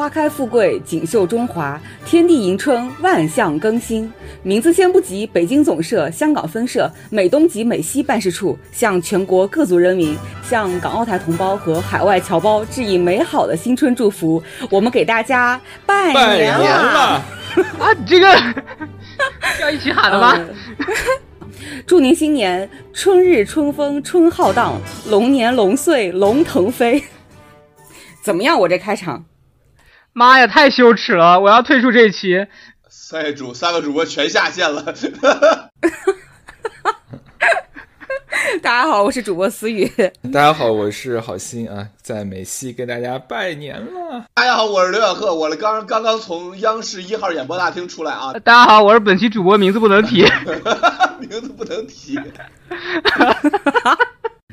花开富贵，锦绣中华，天地迎春，万象更新。名字先不急，北京总社、香港分社、美东及美西办事处向全国各族人民、向港澳台同胞和海外侨胞致以美好的新春祝福。我们给大家拜年了。啊，这个要一起喊的吗？祝您新年春日春风春浩荡，龙年龙岁龙腾飞。怎么样？我这开场？妈呀，太羞耻了！我要退出这一期。三主三个主播全下线了。大家好，我是主播思雨。大家好，我是好心啊，在美西跟大家拜年了。大家好，我是刘晓贺，我刚刚刚从央视一号演播大厅出来啊，大家好，我是本期主播，名字不能提。名字不能提。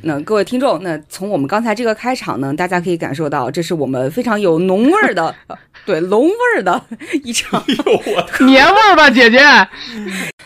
那各位听众，那从我们刚才这个开场呢，大家可以感受到，这是我们非常有浓味儿的，呃 对龙味儿的一场。年味儿吧，姐姐。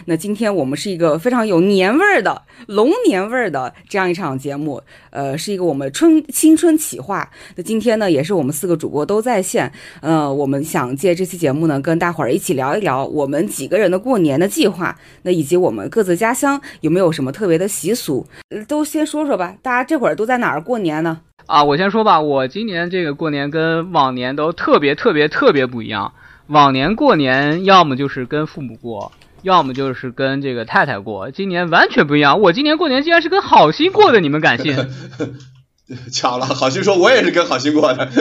那今天我们是一个非常有年味儿的龙年味儿的这样一场节目，呃，是一个我们春新春企划。那今天呢，也是我们四个主播都在线，呃，我们想借这期节目呢，跟大伙儿一起聊一聊我们几个人的过年的计划，那以及我们各自家乡有没有什么特别的习俗，都先说说吧。大家这会儿都在哪儿过年呢？啊，我先说吧，我今年这个过年跟往年都特别特别特别不一样。往年过年要么就是跟父母过，要么就是跟这个太太过。今年完全不一样，我今年过年竟然是跟好心过的，你们敢信？巧了，好心说，我也是跟好心过的。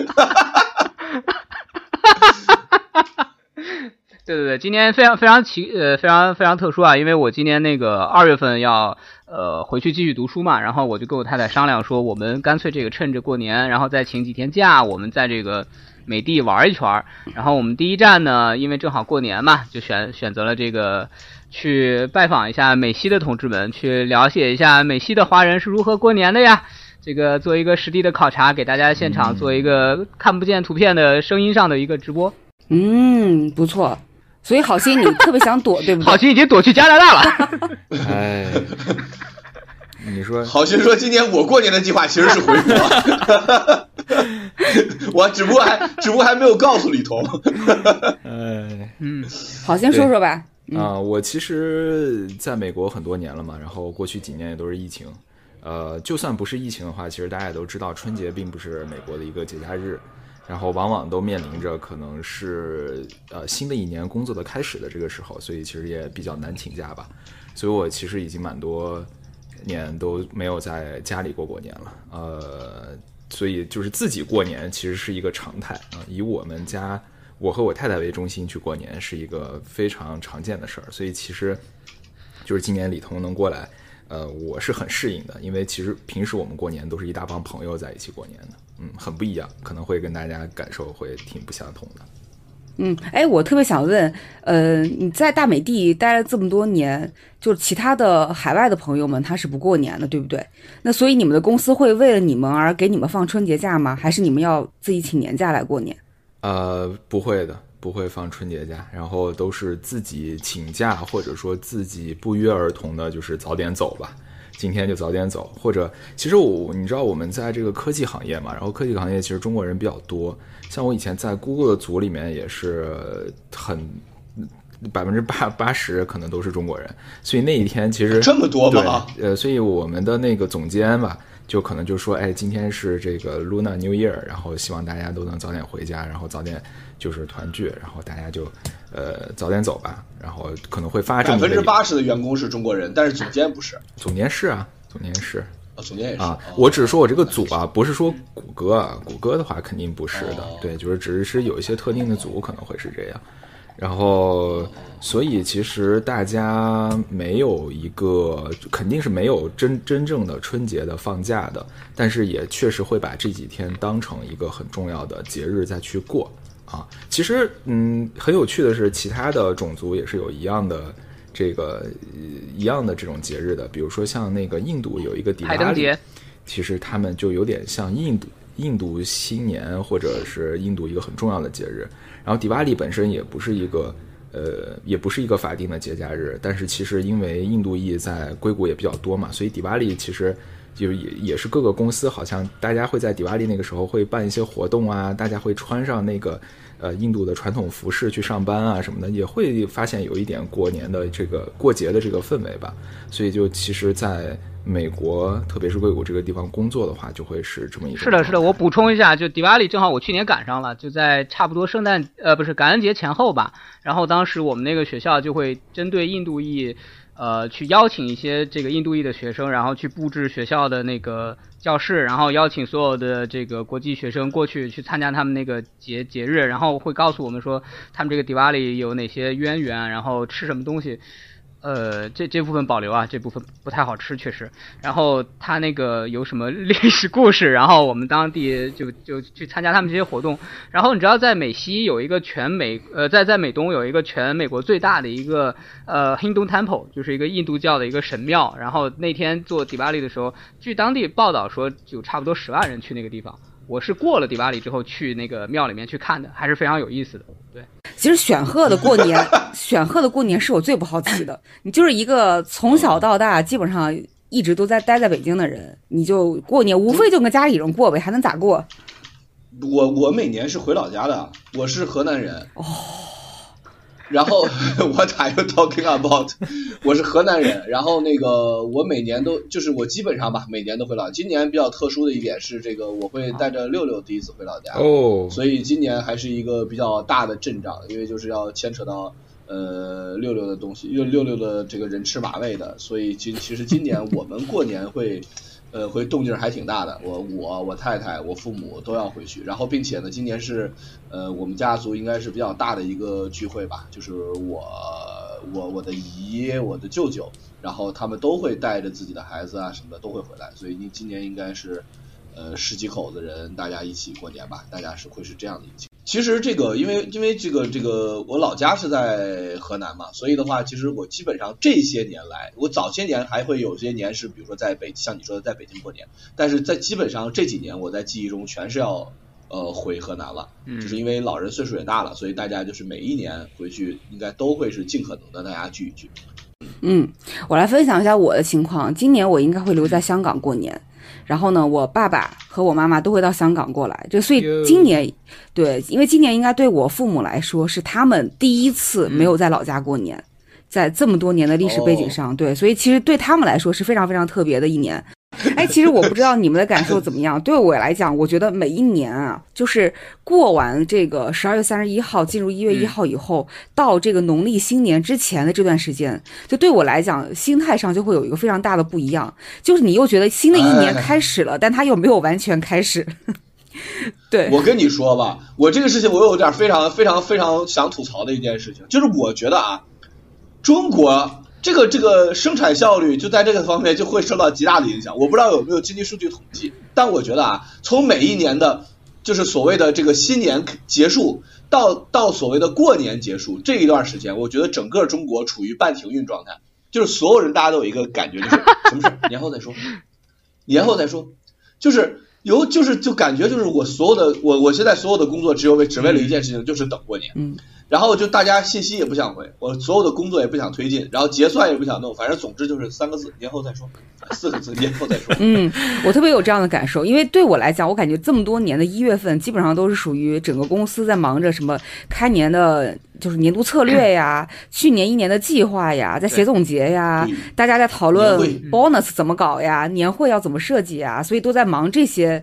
对对对，今年非常非常奇呃非常非常特殊啊，因为我今年那个二月份要呃回去继续读书嘛，然后我就跟我太太商量说，我们干脆这个趁着过年，然后再请几天假，我们在这个美的玩一圈儿。然后我们第一站呢，因为正好过年嘛，就选选择了这个去拜访一下美西的同志们，去了解一下美西的华人是如何过年的呀。这个做一个实地的考察，给大家现场做一个看不见图片的声音上的一个直播。嗯，不错。所以好心你特别想躲，对不对？好心已经躲去加拿大了。哎，你说好心说，今年我过年的计划其实是回国，我只不过还只不过还没有告诉李彤。哎嗯，好心说说吧。啊、我其实在美国很多年了嘛，然后过去几年也都是疫情。呃，就算不是疫情的话，其实大家也都知道，春节并不是美国的一个节假日，然后往往都面临着可能是呃新的一年工作的开始的这个时候，所以其实也比较难请假吧。所以我其实已经蛮多年都没有在家里过过年了，呃，所以就是自己过年其实是一个常态啊、以我们家我和我太太为中心去过年是一个非常常见的事儿，所以其实就是今年李彤能过来，呃，我是很适应的，因为其实平时我们过年都是一大帮朋友在一起过年的，嗯，很不一样，可能会跟大家感受会挺不相同的。嗯，哎，我特别想问，呃，你在大美地待了这么多年，就是其他的海外的朋友们他是不过年的，对不对？那所以你们的公司会为了你们而给你们放春节假吗？还是你们要自己请年假来过年？呃，不会的，不会放春节假，然后都是自己请假，或者说自己不约而同的，就是早点走吧。今天就早点走，或者其实我你知道我们在这个科技行业嘛，然后科技行业其实中国人比较多，像我以前在 Google 的组里面也是很百分之八八十可能都是中国人，所以那一天其实这么多吗？对，呃，所以我们的那个总监吧，就可能就说，哎，今天是这个 Luna New Year，然后希望大家都能早点回家，然后早点就是团聚，然后大家就呃早点走吧，然后可能会发这百分之八十的员工是中国人，但是总监不是。总监是啊，总监是啊哦，我只是说我这个组啊，不是说谷歌啊，谷歌的话肯定不是的哦，对，就是只是有一些特定的组可能会是这样，然后所以其实大家没有一个肯定是没有真真正的春节的放假的，但是也确实会把这几天当成一个很重要的节日再去过啊。其实嗯，很有趣的是，其他的种族也是有一样的。这个呃一样的这种节日的，比如说像那个印度有一个迪巴里其实他们就有点像印度印度新年或者是印度一个很重要的节日。然后迪瓦里本身也不是一个呃也不是一个法定的节假日，但是其实因为印度裔在硅谷也比较多嘛，所以迪瓦里其实就也也是各个公司好像大家会在迪瓦利那个时候会办一些活动啊，大家会穿上那个呃印度的传统服饰去上班啊什么的，也会发现有一点过年的这个过节的这个氛围吧。所以就其实在美国，特别是硅谷这个地方工作的话，就会是这么一个。是的，是的，我补充一下，就迪瓦里正好我去年赶上了，就在差不多圣诞呃不是感恩节前后吧。然后当时我们那个学校就会针对印度裔。呃，去邀请一些这个印度裔的学生，然后去布置学校的那个教室，然后邀请所有的这个国际学生过去去参加他们那个节节日，然后会告诉我们说他们这个迪瓦里有哪些渊源，然后吃什么东西。呃，这这部分保留啊，这部分不太好吃，确实。然后他那个有什么 历史故事，然后我们当地就就去参加他们这些活动。然后你知道，在美西有一个全美，呃，在在美东有一个全美国最大的一个呃 Hindu Temple，就是一个印度教的一个神庙。然后那天做迪巴利的时候，据当地报道说，有差不多十万人去那个地方。我是过了迪巴里之后去那个庙里面去看的，还是非常有意思的。对，其实选鹤的过年，选鹤的过年是我最不好奇的。你就是一个从小到大基本上一直都在待在北京的人，你就过年无非就跟家里人过呗，还能咋过？我我每年是回老家的，我是河南人。哦。然后 What are you talking about？我是河南人，然后那个我每年都就是我基本上吧，每年都回老家。今年比较特殊的一点是，这个我会带着六六第一次回老家，哦，所以今年还是一个比较大的阵仗，因为就是要牵扯到呃六六的东西，六六六的这个人吃马喂的，所以今其实今年我们过年会。呃，回动静还挺大的。我我我太太我父母都要回去，然后并且呢，今年是呃我们家族应该是比较大的一个聚会吧，就是我我我的姨我的舅舅，然后他们都会带着自己的孩子啊什么的都会回来，所以今年应该是呃十几口子人大家一起过年吧，大家是会是这样的一起。其实这个，因为因为这个这个，我老家是在河南嘛，所以的话，其实我基本上这些年来，我早些年还会有些年是，比如说在北，像你说的在北京过年，但是在基本上这几年，我在记忆中全是要呃回河南了，就是因为老人岁数也大了，所以大家就是每一年回去应该都会是尽可能的大家聚一聚。嗯，我来分享一下我的情况，今年我应该会留在香港过年。然后呢，我爸爸和我妈妈都会到香港过来，就所以今年，对，因为今年应该对我父母来说是他们第一次没有在老家过年，在这么多年的历史背景上，对，所以其实对他们来说是非常非常特别的一年。哎，其实我不知道你们的感受怎么样。对我来讲，我觉得每一年啊，就是过完这个十二月三十一号，进入一月一号以后，到这个农历新年之前的这段时间，就对我来讲，心态上就会有一个非常大的不一样。就是你又觉得新的一年开始了，但它又没有完全开始。对，我跟你说吧，我这个事情我有点非常非常非常想吐槽的一件事情，就是我觉得啊，中国。这个这个生产效率就在这个方面就会受到极大的影响。我不知道有没有经济数据统计，但我觉得啊，从每一年的，就是所谓的这个新年结束到到所谓的过年结束这一段时间，我觉得整个中国处于半停运状态，就是所有人大家都有一个感觉，就是什么事年后再说，年后再说，就是有就是就感觉就是我所有的我我现在所有的工作只有为只为了一件事情，就是等过年。嗯。然后就大家信息也不想回，我所有的工作也不想推进，然后结算也不想弄，反正总之就是三个字，年后再说，四个字，年后再说。嗯，我特别有这样的感受，因为对我来讲，我感觉这么多年的一月份，基本上都是属于整个公司在忙着什么开年的，就是年度策略呀，去年一年的计划呀，在写总结呀，大家在讨论 bonus 怎么搞呀，年会要怎么设计呀，所以都在忙这些。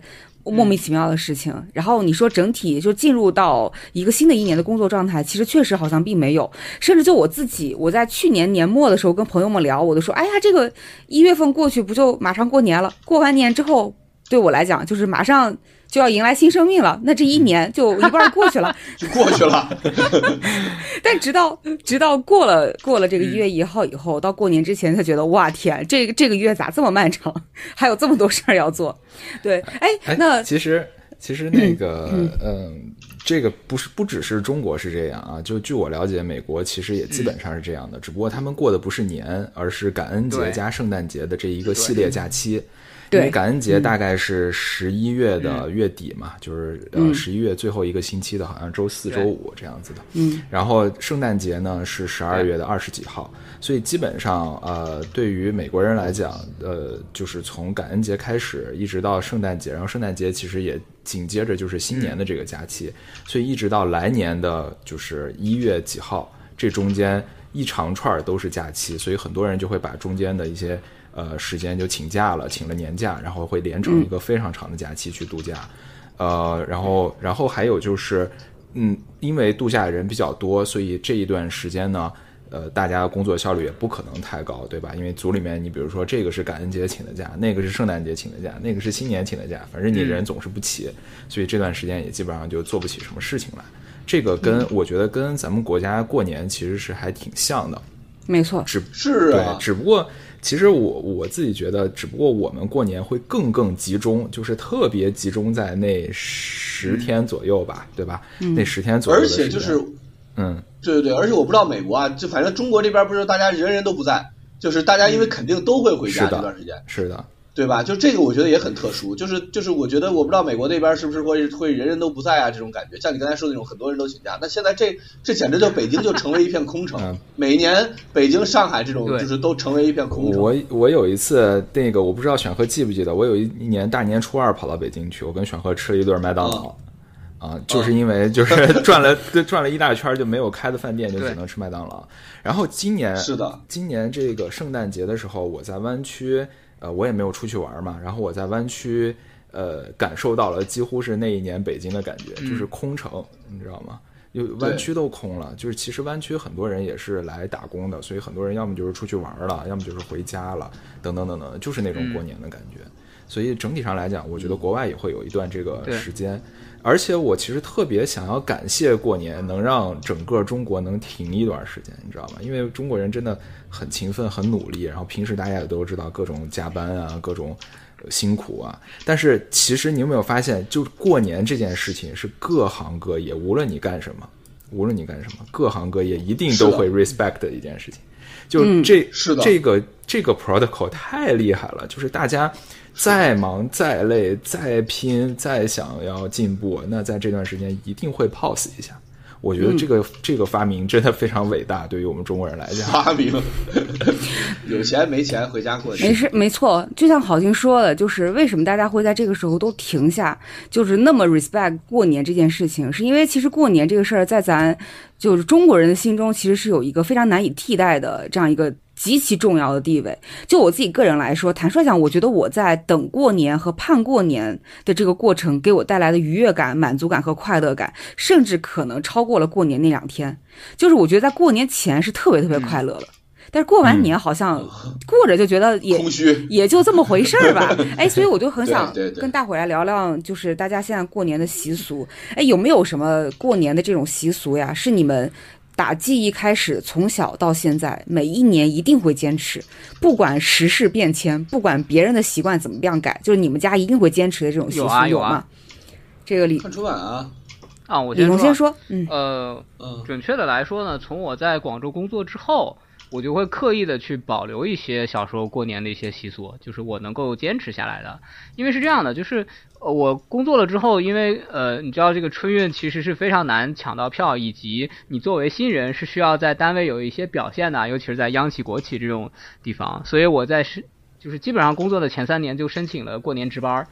莫名其妙的事情，然后你说整体就进入到一个新的一年的工作状态，其实确实好像并没有。甚至就我自己，我在去年年末的时候跟朋友们聊，我都说，哎呀，这个一月份过去不就马上过年了？过完年之后，对我来讲就是马上。就要迎来新生命了，那这一年就一半过去了，就过去了。但直到直到过了过了这个一月一号以后，到过年之前，才觉得哇天，这个这个月咋这么漫长，还有这么多事儿要做。对，哎，那其实其实那个嗯，这个不是不只是中国是这样啊，就据我了解，美国其实也基本上是这样的，只不过他们过的不是年，而是感恩节加圣诞节的这一个系列假期。对因为感恩节大概是十一月的月底嘛，就是呃十一月最后一个星期的，好像周四周五这样子的。嗯，然后圣诞节呢是十二月的二十几号，所以基本上呃，对于美国人来讲，呃，就是从感恩节开始一直到圣诞节，然后圣诞节其实也紧接着就是新年的这个假期，所以一直到来年的就是一月几号，这中间一长串儿都是假期，所以很多人就会把中间的一些呃时间就请假了，请了年假，然后会连成一个非常长的假期去度假。呃，然后然后还有就是，嗯，因为度假的人比较多，所以这一段时间呢，呃，大家工作效率也不可能太高，对吧？因为组里面，你比如说这个是感恩节请的假，那个是圣诞节请的假，那个是新年请的假，反正你人总是不齐，所以这段时间也基本上就做不起什么事情来。这个跟、我觉得跟咱们国家过年其实是还挺像的，没错，只是啊，，只不过其实我我自己觉得，只不过我们过年会更更集中，就是特别集中在那十天左右吧，对吧？那十天左右而且就是嗯，对对对，而且我不知道美国啊，就反正中国这边不是大家人人都不在，就是大家因为肯定都会回家是的这段时间，是的，对吧？就这个我觉得也很特殊，就是就是我觉得我不知道美国那边是不是会会人人都不在啊这种感觉，像你刚才说的那种很多人都请假，那现在这这简直就北京就成为一片空城嗯，每年北京、上海这种就是都成为一片空城。我我有一次那个我不知道选赫记不记得，我有一一年大年初二跑到北京去，我跟选赫吃了一顿麦当劳。啊，就是因为就是 转了转了一大圈，就没有开的饭店，就只能吃麦当劳。然后今年是的，今年这个圣诞节的时候，我在湾区，呃，我也没有出去玩嘛，然后我在湾区，呃，感受到了几乎是那一年北京的感觉，就是空城，你知道吗？就湾区都空了，就是其实湾区很多人也是来打工的，所以很多人要么就是出去玩了，要么就是回家了，等等等等，就是那种过年的感觉。所以整体上来讲，我觉得国外也会有一段这个时间，而且我其实特别想要感谢过年能让整个中国能停一段时间，你知道吗？因为中国人真的很勤奋、很努力，然后平时大家也都知道各种加班啊，各种呃辛苦啊。但是其实你有没有发现，就过年这件事情是各行各业，无论你干什么，无论你干什么，各行各业一定都会 respect 的一件事情。就这、是的这个这个 protocol 太厉害了，就是大家再忙再累再拼再想要进步，那在这段时间一定会 pause 一下。我觉得这个、这个发明真的非常伟大，对于我们中国人来讲。发明，有钱没钱回家过年。没事，没错，就像郝静说的，就是为什么大家会在这个时候都停下，就是那么 respect 过年这件事情，是因为其实过年这个事儿在咱就是中国人的心中，其实是有一个非常难以替代的这样一个极其重要的地位。就我自己个人来说，坦率讲，我觉得我在等过年和盼过年的这个过程，给我带来的愉悦感、满足感和快乐感，甚至可能超过了过年那两天。就是我觉得在过年前是特别特别快乐的。但是过完年好像过着就觉得也也就这么回事儿吧。哎，所以我就很想跟大伙来聊聊，就是大家现在过年的习俗。哎，有没有什么过年的这种习俗呀？是你们打记忆开始，从小到现在，每一年一定会坚持，不管时事变迁，不管别人的习惯怎么样改，就是你们家一定会坚持的这种习俗，有啊有啊吗？这个李看春晚啊，啊，我李先说先说，嗯呃，嗯，准确的来说呢，从我在广州工作之后，我就会刻意的去保留一些小时候过年的一些习俗，就是我能够坚持下来的。因为是这样的，就是呃呃我工作了之后，因为呃你知道这个春运其实是非常难抢到票，以及你作为新人是需要在单位有一些表现的，尤其是在央企、国企这种地方，所以我在是就是基本上工作的前三年就申请了过年值班儿。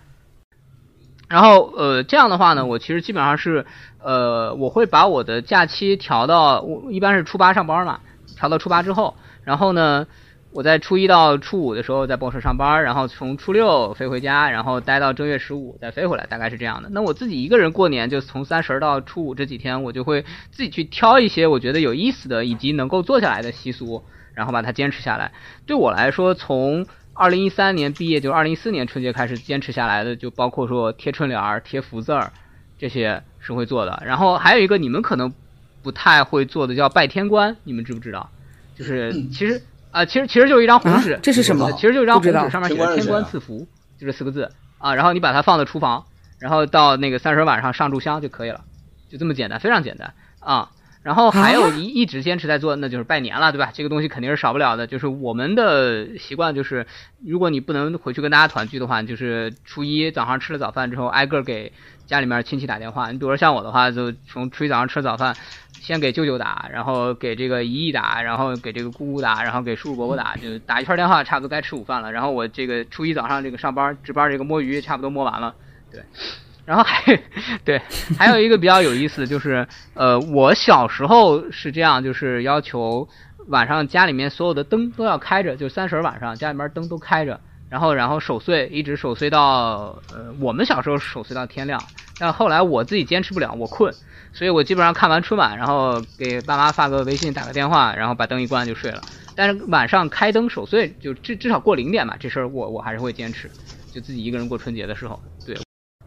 然后呃这样的话呢，我其实基本上是呃我会把我的假期调到我一般是初八上班嘛，调到初八之后，然后呢我在初一到初五的时候在报社上班，然后从初六飞回家，然后待到正月十五再飞回来，大概是这样的。那我自己一个人过年，就从三十到初五这几天，我就会自己去挑一些我觉得有意思的以及能够做下来的习俗，然后把它坚持下来。对我来说，从二零一三年毕业，就二零一四年春节开始坚持下来的，就包括说贴春联儿、贴福字儿，这些是会做的。然后还有一个你们可能不太会做的叫拜天官，你们知不知道？就是其实啊、其实其实就是一张红纸，啊这是什么呃其实就是一张红纸，上面写着“天官赐福”，就这四个字啊。然后你把它放在厨房，然后到那个三十晚上上炷香就可以了。就这么简单，非常简单啊。然后还有一一直坚持在做，那就是拜年了，对吧？这个东西肯定是少不了的。就是我们的习惯，就是如果你不能回去跟大家团聚的话，就是初一早上吃了早饭之后，挨个给家里面亲戚打电话。你比如说像我的话，就从初一早上吃了早饭，先给舅舅打，然后给这个姨姨打，然后给这个姑姑打，然后给叔叔伯伯打，就打一圈电话，差不多该吃午饭了。然后我这个初一早上这个上班值班这个摸鱼，差不多摸完了，对。然后还 对，还有一个比较有意思的就是，呃，我小时候是这样，就是要求晚上家里面所有的灯都要开着，就三十晚上家里面灯都开着，然后然后守岁，一直守岁到呃，我们小时候守岁到天亮，但后来我自己坚持不了，我困，所以我基本上看完春晚，然后给爸妈发个微信，打个电话，然后把灯一关就睡了。但是晚上开灯守岁，就至至少过零点吧，这事儿我我还是会坚持，就自己一个人过春节的时候，对。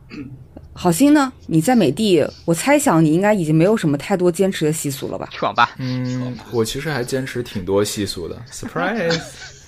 好心呢？你在美的，我猜想你应该已经没有什么太多坚持的习俗了吧？去网吧。嗯，我其实还坚持挺多习俗的。Surprise！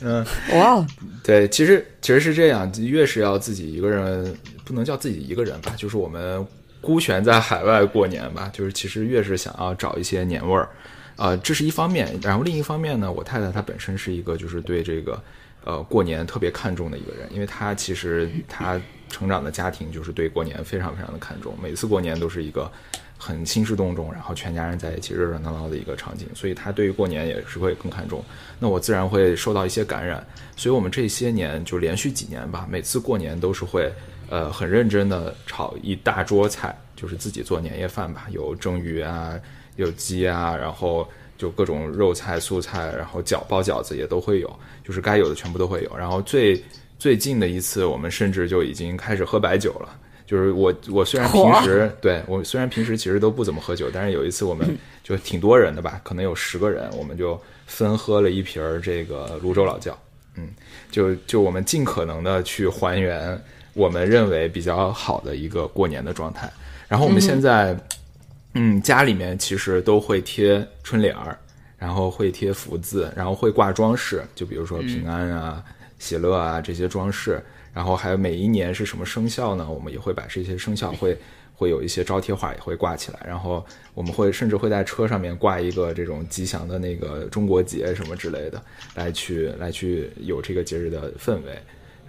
嗯，哇，对，其实其实是这样，越是要自己一个人，不能叫自己一个人吧，就是我们孤悬在海外过年吧，就是其实越是想要找一些年味儿，啊，这是一方面。然后另一方面呢，我太太她本身是一个就是对这个呃过年特别看重的一个人，因为她其实她。成长的家庭就是对过年非常非常的看重，每次过年都是一个很兴师动众，然后全家人在一起热热闹闹的一个场景，所以她对于过年也是会更看重。那我自然会受到一些感染，所以我们这些年就连续几年吧，每次过年都是会呃很认真的炒一大桌菜，就是自己做年夜饭吧，有蒸鱼啊，有鸡啊，然后就各种肉菜、素菜，然后饺包饺子也都会有，就是该有的全部都会有，然后最。最近的一次，我们甚至就已经开始喝白酒了。就是我，我虽然平时对我虽然平时其实都不怎么喝酒，但是有一次我们就挺多人的吧，可能有十个人，我们就分喝了一瓶儿这个泸州老窖。嗯，就就我们尽可能的去还原我们认为比较好的一个过年的状态。然后我们现在，嗯，家里面其实都会贴春联儿，然后会贴福字，然后会挂装饰，就比如说平安啊。喜乐啊，这些装饰，然后还有每一年是什么生肖呢？我们也会把这些生肖会会有一些招贴画也会挂起来，然后我们会甚至会在车上面挂一个这种吉祥的那个中国结什么之类的，来去来去有这个节日的氛围。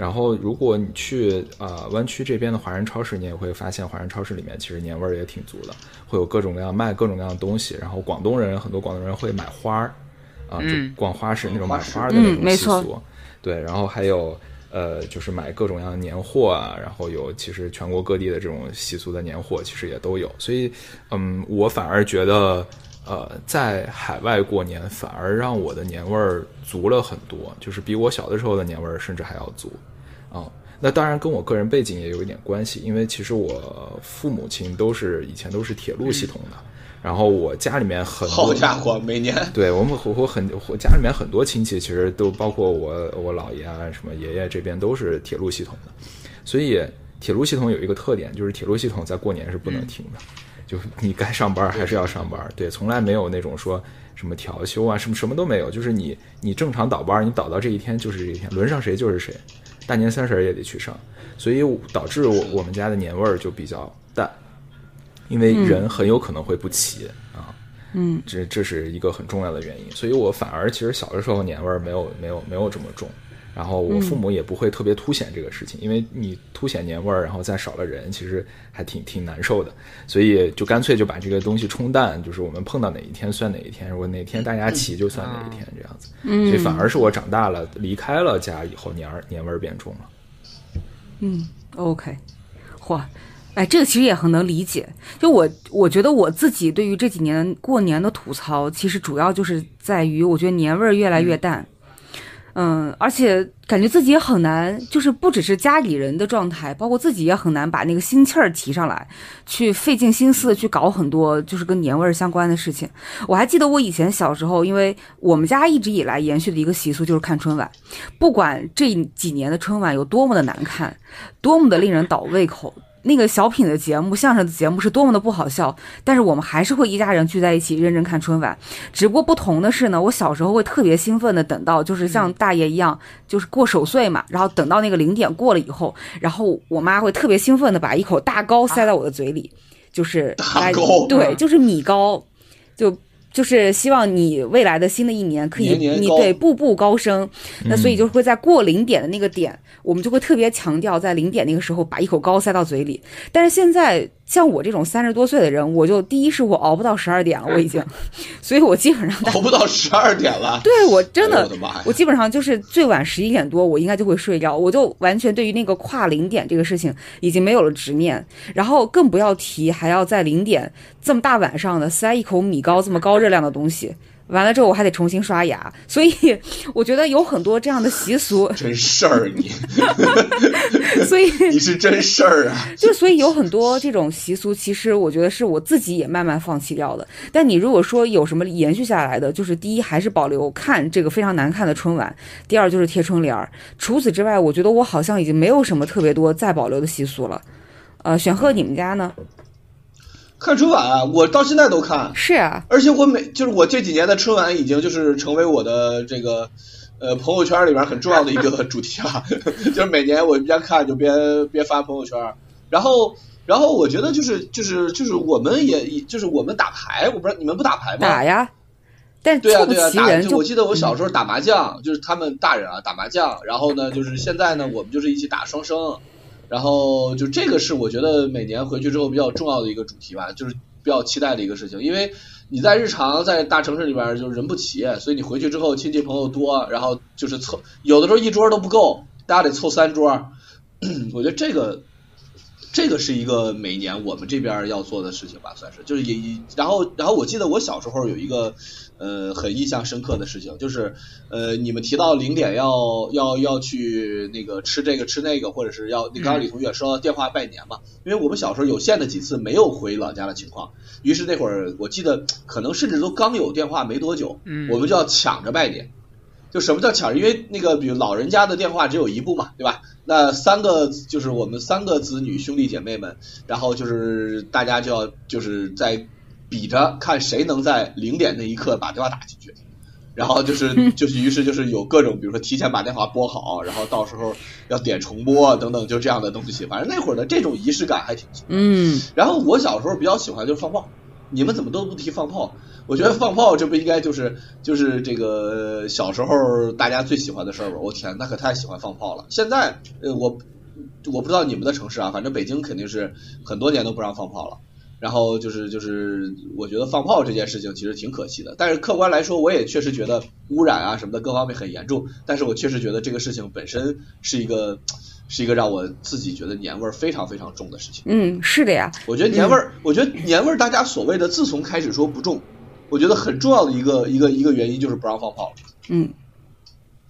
然后如果你去啊湾区这边的华人超市，你也会发现华人超市里面其实年味儿也挺足的，会有各种各样卖各种各样的东西。然后广东人很多广东人会买花儿啊，就逛花市那种买花的那种习俗。对，然后还有，呃，就是买各种各样的年货啊，然后有其实全国各地的这种习俗的年货，其实也都有。所以，嗯，我反而觉得，呃，在海外过年反而让我的年味儿足了很多，就是比我小的时候的年味儿甚至还要足。啊，那当然跟我个人背景也有一点关系，因为其实我父母亲都是以前都是铁路系统的。然后我家里面很好家伙，每年对我们我我很我家里面很多亲戚其实都包括我我姥爷啊什么爷爷这边都是铁路系统的，所以铁路系统有一个特点就是铁路系统在过年是不能停的，就你该上班还是要上班，对，从来没有那种说什么调休啊什么什么都没有，就是你你正常倒班，你倒到这一天就是这一天，轮上谁就是谁，大年三十也得去上，所以导致我我们家的年味儿就比较淡。因为人很有可能会不齐啊，嗯，这这是一个很重要的原因，所以我反而其实小的时候年味儿没有没有没有这么重，然后我父母也不会特别凸显这个事情，因为你凸显年味儿，然后再少了人，其实还挺挺难受的，所以就干脆就把这个东西冲淡，就是我们碰到哪一天算哪一天，如果哪天大家齐就算哪一天这样子，嗯，所以反而是我长大了离开了家以后年儿年味儿变重了，嗯，OK，嚯。哎，这个其实也很能理解。就我，我觉得我自己对于这几年过年的吐槽，其实主要就是在于，我觉得年味儿越来越淡。嗯，而且感觉自己也很难，就是不只是家里人的状态，包括自己也很难把那个心气儿提上来，去费尽心思的去搞很多就是跟年味儿相关的事情。我还记得我以前小时候，因为我们家一直以来延续的一个习俗就是看春晚，不管这几年的春晚有多么的难看，多么的令人倒胃口。那个小品的节目、相声的节目是多么的不好笑，但是我们还是会一家人聚在一起认真看春晚。只不过不同的是呢，我小时候会特别兴奋的等到，就是像大爷一样，就是过守岁嘛，然后等到那个零点过了以后，然后我妈会特别兴奋的把一口大糕塞到我的嘴里，就是大糕 对，就是米糕，就。就是希望你未来的新的一年可以年年你对步步高升，那所以就会在过零点的那个点，我们就会特别强调在零点那个时候把一口膏塞到嘴里。但是现在像我这种三十多岁的人，我就第一是我熬不到十二点了，我已经，所以我基本上大熬不到十二点了。对我真的哎我的妈呀，我基本上就是最晚十一点多，我应该就会睡觉，我就完全对于那个跨零点这个事情已经没有了执念，然后更不要提还要在零点这么大晚上的塞一口米糕这么高热量的东西。完了之后我还得重新刷牙，所以我觉得有很多这样的习俗，真事儿你 所以你是真事儿啊！就所以有很多这种习俗，其实我觉得是我自己也慢慢放弃掉的。但你如果说有什么延续下来的，就是第一还是保留看这个非常难看的春晚，第二就是贴春联儿。除此之外，我觉得我好像已经没有什么特别多再保留的习俗了。呃，选鹤，你们家呢？看春晚啊，我到现在都看，是啊，而且我每就是我这几年的春晚已经就是成为我的这个呃朋友圈里边很重要的一个 主题了，就是每年我边看就边边发朋友圈，然后然后我觉得就是就是就是我们也就是我们打牌，我不知道你们不打牌吗？打呀，但对啊对啊，打我记得我小时候打麻将，就是他们大人啊打麻将，然后呢就是现在呢我们就是一起打双生，然后就这个是我觉得每年回去之后比较重要的一个主题吧，就是比较期待的一个事情，因为你在日常在大城市里边就是人不齐，所以你回去之后亲戚朋友多，然后就是凑有的时候一桌都不够，大家得凑三桌，我觉得这个。这个是一个每年我们这边要做的事情吧，算是，就是也，然后，然后我记得我小时候有一个呃很印象深刻的事情，就是呃你们提到零点要要要去那个吃这个吃那个，或者是要，你刚刚李同学说电话拜年嘛，因为我们小时候有限的几次没有回老家的情况，于是那会儿我记得可能甚至都刚有电话没多久，嗯我们就要抢着拜年。就什么叫抢着？因为那个，比如老人家的电话只有一部嘛，对吧？那三个就是我们三个子女兄弟姐妹们，然后就是大家就要就是在比着看谁能在零点那一刻把电话打进去，然后就是 就是于是就是有各种，比如说提前把电话拨好，然后到时候要点重播等等，就这样的东西。反正那会儿的这种仪式感还挺强。嗯，然后我小时候比较喜欢就是放炮，你们怎么都不提放炮？我觉得放炮这不应该就是就是这个小时候大家最喜欢的事儿吗？我天，那可太喜欢放炮了。现在呃我我不知道你们的城市啊，反正北京肯定是很多年都不让放炮了。然后就是就是，我觉得放炮这件事情其实挺可惜的。但是客观来说，我也确实觉得污染啊什么的各方面很严重。但是我确实觉得这个事情本身是一个是一个让我自己觉得年味儿非常非常重的事情。嗯，是的呀，我觉得年味儿，我觉得年味儿，大家所谓的自从开始说不重，我觉得很重要的一个一个一个原因就是不让放炮了。嗯。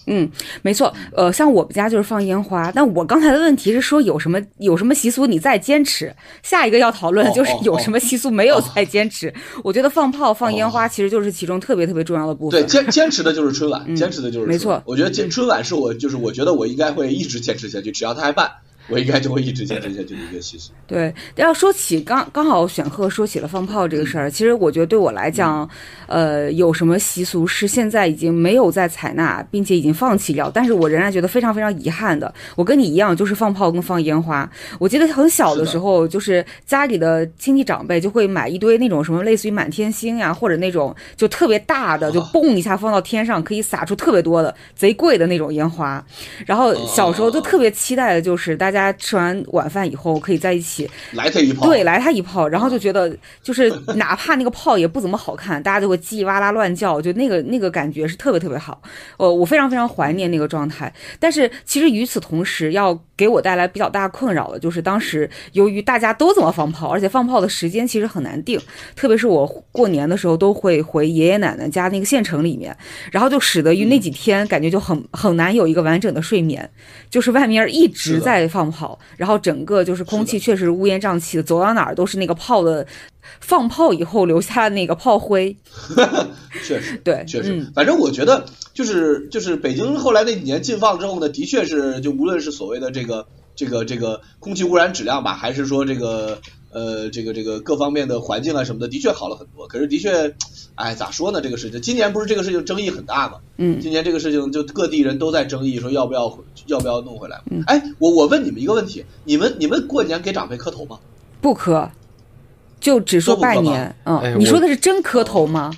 嗯，没错，呃，像我们家就是放烟花。但我刚才的问题是说有什么有什么习俗你在坚持？下一个要讨论的就是有什么习俗没有在坚持。我觉得放炮、放烟花其实就是其中特别特别重要的部分。对，坚坚持的就是春晚，嗯坚持的就是春晚没错我觉得坚春晚是我就是我觉得我应该会一直坚持下去，只要他还办，我应该就会一直坚持下去的一个习俗。对，要说起刚刚好选课说起了放炮这个事儿，其实我觉得对我来讲，呃，有什么习俗是现在已经没有在采纳，并且已经放弃掉，但是我仍然觉得非常非常遗憾的。我跟你一样，就是放炮跟放烟花。我记得很小的时候，就是家里的亲戚长辈就会买一堆那种什么类似于满天星呀，或者那种就特别大的，就嘣一下放到天上，可以撒出特别多的贼贵的那种烟花。然后小时候就特别期待的就是大家吃完晚饭以后可以在一起来他一炮，对，来他一炮，然后就觉得就是哪怕那个炮也不怎么好看，大家就会叽哇啦乱叫，就那个那个感觉是特别特别好。呃，我非常非常怀念那个状态。但是其实与此同时，要给我带来比较大困扰的就是当时由于大家都这么放炮，而且放炮的时间其实很难定，特别是我过年的时候都会回爷爷奶奶家那个县城里面，然后就使得于那几天感觉就很很难有一个完整的睡眠，就是外面一直在放炮，然后整个就是空气确实乌烟瘴气的，走到哪儿都是那个炮的放炮以后留下的那个炮灰。确实。对，确实，嗯反正我觉得就是就是北京后来那几年禁放之后呢，的确是就无论是所谓的这个这个这个空气污染质量吧，还是说这个呃这个这个各方面的环境啊什么的，的确好了很多。可是的确，哎，咋说呢？这个事情今年不是这个事情争议很大嘛？嗯今年这个事情就各地人都在争议，说要不要要不要弄回来嘛嗯。哎，我我问你们一个问题，你们你们过年给长辈磕头吗？不磕。就只说拜年。嗯，哎你说的是真磕头吗？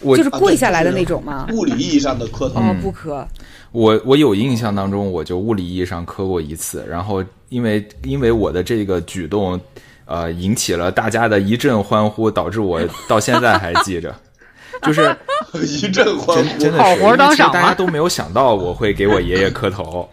我就是啊跪下来的那种吗？物理意义上的磕头。哦，嗯不磕。我我有印象当中，我就物理意义上磕过一次，然后因为因为我的这个举动，呃，引起了大家的一阵欢呼，导致我到现在还记着，就是一阵欢呼，真真的好是，因为其实活当赏吗大家都没有想到我会给我爷爷磕头，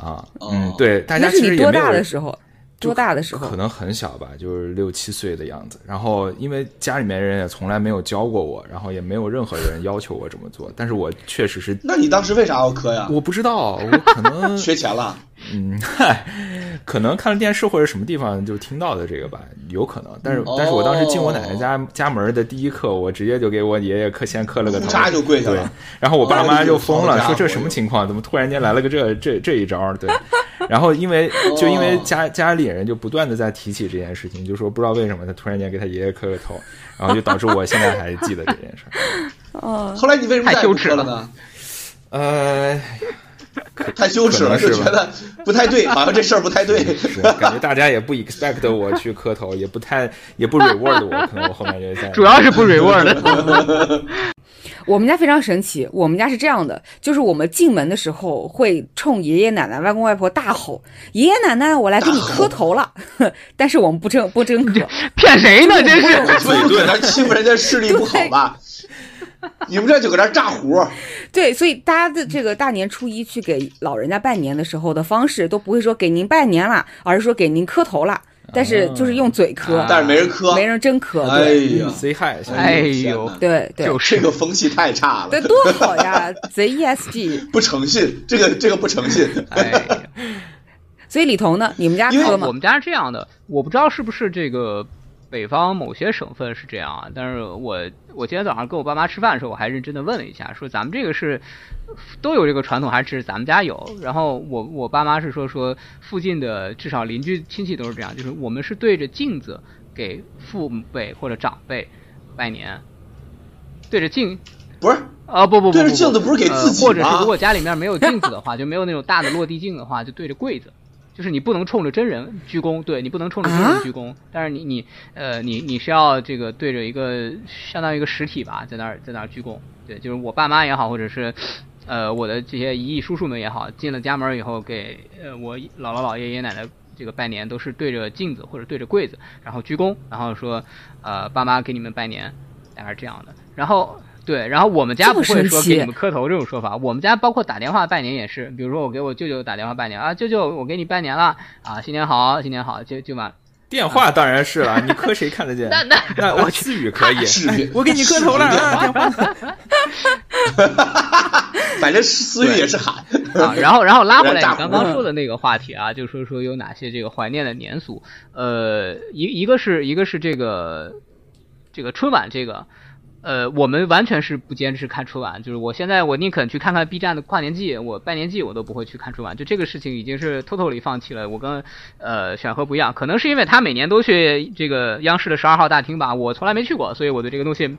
啊，嗯哦，对，大家那是你多其实也没有大的时候？就多大的时候可？能很小吧，就是六七岁的样子。然后因为家里面人也从来没有教过我，然后也没有任何人要求我这么做，但是我确实是，那你当时为啥要磕呀？我不知道，我可能 缺钱了。嗯，嗨，可能看了电视或者什么地方就听到的这个吧，有可能。但是，哦但是我当时进我奶奶家家门的第一刻，我直接就给我爷爷磕先磕了个头，就跪下了，然后我爸妈就疯了，说这什么情况？怎么突然间来了个这这这一招？对，然后因为就因为家家里人就不断的在提起这件事情，就说不知道为什么他突然间给他爷爷磕个头，然后就导致我现在还记得这件事儿。哦，后来你为什么再不太羞耻了呢？呃，太羞耻了，是觉得不太对，好像这事儿不太对。是感觉大家也不 expect 我去磕头，也不太也不 reward 我，可能我后面就在 主要是不 reward 的。我们家非常神奇，我们家是这样的，就是我们进门的时候会冲爷爷奶奶、外公外婆大吼：“爷爷奶奶，我来给你磕头了。”但是我们不真不真磕，骗谁呢？这是。对对，咱欺负人家视力不好吧？你们这就搁这炸胡，对，所以大家的这个大年初一去给老人家拜年的时候的方式，都不会说给您拜年了，而是说给您磕头了。但是就是用嘴磕，啊但是没人磕。没人真磕。哎对，呀 hi，先哎呦对对，就这个风气太差了对，，多好呀 贼 ESG。不诚信，这个这个不诚信。哎，所以李彤呢，你们家磕吗我？们家是这样的，我不知道是不是这个北方某些省份是这样啊，但是我我今天早上跟我爸妈吃饭的时候，我还认真的问了一下，说咱们这个是都有这个传统，还是只是咱们家有？然后我我爸妈是说说附近的至少邻居亲戚都是这样，就是我们是对着镜子给父辈或者长辈拜年，对着镜。不是，啊不不不，对着镜子不是给自己呃，或者是如果家里面没有镜子的话，就没有那种大的落地镜的话，就对着柜子，就是你不能冲着真人鞠躬，对你不能冲着真啊人鞠躬，但是你你呃你你是要这个对着一个相当于一个实体吧，在那儿在那儿鞠躬，对，就是我爸妈也好，或者是呃我的这些姨姨叔叔们也好，进了家门以后给呃我姥姥姥爷爷爷奶奶。这个拜年都是对着镜子或者对着柜子，然后鞠躬，然后说，呃，爸妈给你们拜年，大概是这样的。然后对，然后我们家不会说给你们磕头这种说法，我们家包括打电话拜年也是，比如说我给我舅舅打电话拜年啊，舅舅我给你拜年了啊，新年好，新年好，就就完了。电话当然是了，你磕谁看得见？那那那我思雨可以，视频我给你磕头了啊！电话反正思域也是喊。啊，然后然后拉回来你刚刚说的那个话题啊，就说说有哪些这个怀念的年俗，呃，一一个是一个是这个这个春晚这个。呃，我们完全是不坚持看春晚，就是我现在我宁肯去看看 B 站的跨年季，我拜年季我都不会去看春晚，就这个事情已经是 totally 放弃了。我跟呃选和不一样，可能是因为他每年都去这个央视的十二号大厅吧，我从来没去过，所以我对这个东西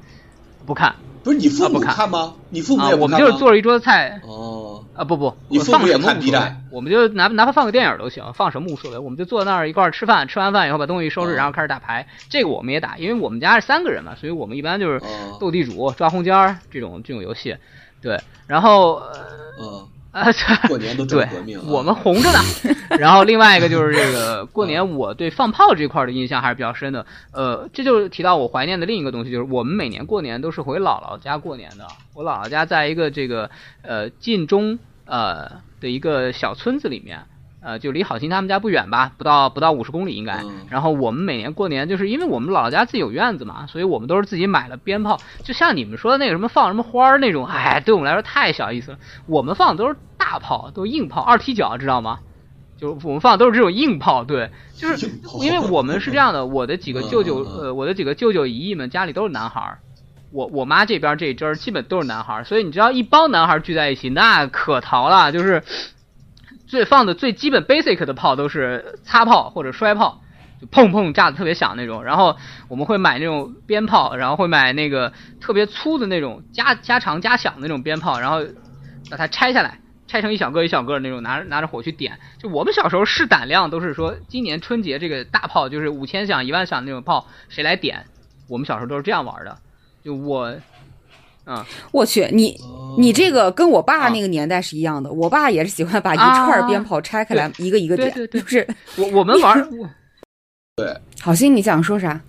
不看不是你父母看看吗？你父母啊也。不看吗我们就是做了一桌子菜，哦，啊不不，你我放父母也看什么无 B 所我们就哪哪怕放个电影都行，放什么无所谓，我们就坐在那儿一块儿吃饭，吃完饭以后把东西收拾，哦然后开始打牌。这个我们也打，因为我们家是三个人嘛，所以我们一般就是哦斗地主、抓红尖儿这种这种游戏。对，然后呃嗯，啊，过年都对革命啊，我们红着呢。然后另外一个就是这个过年，我对放炮这块儿的印象还是比较深的。呃，这就是提到我怀念的另一个东西，就是我们每年过年都是回姥姥家过年的。我姥姥家在一个这个呃晋中呃的一个小村子里面。呃，就离好心他们家不远吧，不到不到五十公里应该。嗯然后我们每年过年，就是因为我们姥姥家自己有院子嘛，所以我们都是自己买了鞭炮。就像你们说的那个什么放什么花儿那种，哎，对我们来说太小意思了。我们放的都是大炮，都是硬炮，二踢脚，知道吗？就是我们放的都是这种硬炮，对，就是因为我们是这样的，我的几个舅舅，呃，我的几个舅舅姨姨们家里都是男孩儿，我我妈这边这一支儿基本都是男孩儿，所以你知道一帮男孩儿聚在一起，那可淘了，就是最放的最基本 basic 的炮都是擦炮或者摔炮，就砰砰炸的特别响那种。然后我们会买那种鞭炮，然后会买那个特别粗的那种加加长加响的那种鞭炮，然后把它拆下来。拆成一小个一小个的那种，拿着拿着火去点。就我们小时候试胆量都是说，今年春节这个大炮就是五千响、一万响那种炮，谁来点？我们小时候都是这样玩的。就我，啊，我去，你哦你这个跟我爸啊那个年代是一样的，我爸也是喜欢把一串鞭炮拆开来，一个一个点，对对对就是我我们玩，对好心，你想说啥？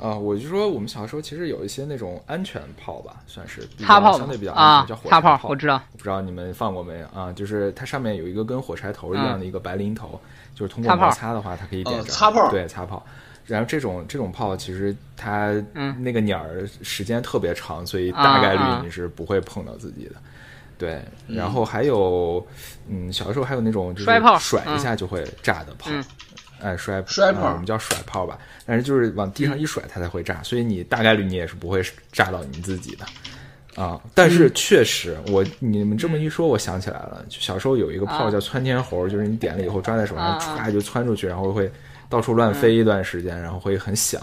啊，我就说我们小时候其实有一些那种安全炮吧，算是比擦炮较相对比较安啊全，叫火炮，炮我知道。我不知道你们放过没有啊？就是它上面有一个跟火柴头一样的一个白磷头，就是通过摩擦的话，它可以点着。呃擦炮对，擦炮。然后这种这种炮其实它嗯。那个鸟儿时间特别长，所以大概率你是不会碰到自己的。对，嗯。然后还有，嗯，小时候还有那种就是甩一嗯。下就会炸的炮，嗯。哎，摔摔炮啊我们叫甩炮吧，但是就是往地上一甩它才会炸，所以你大概率你也是不会炸到你自己的。啊，但是确实，我你们这么一说，我想起来了，就小时候有一个炮啊。叫窜天猴，就是你点了以后抓在手上，啊啊。就窜出去，然后会到处乱飞一段时间，然后会很响。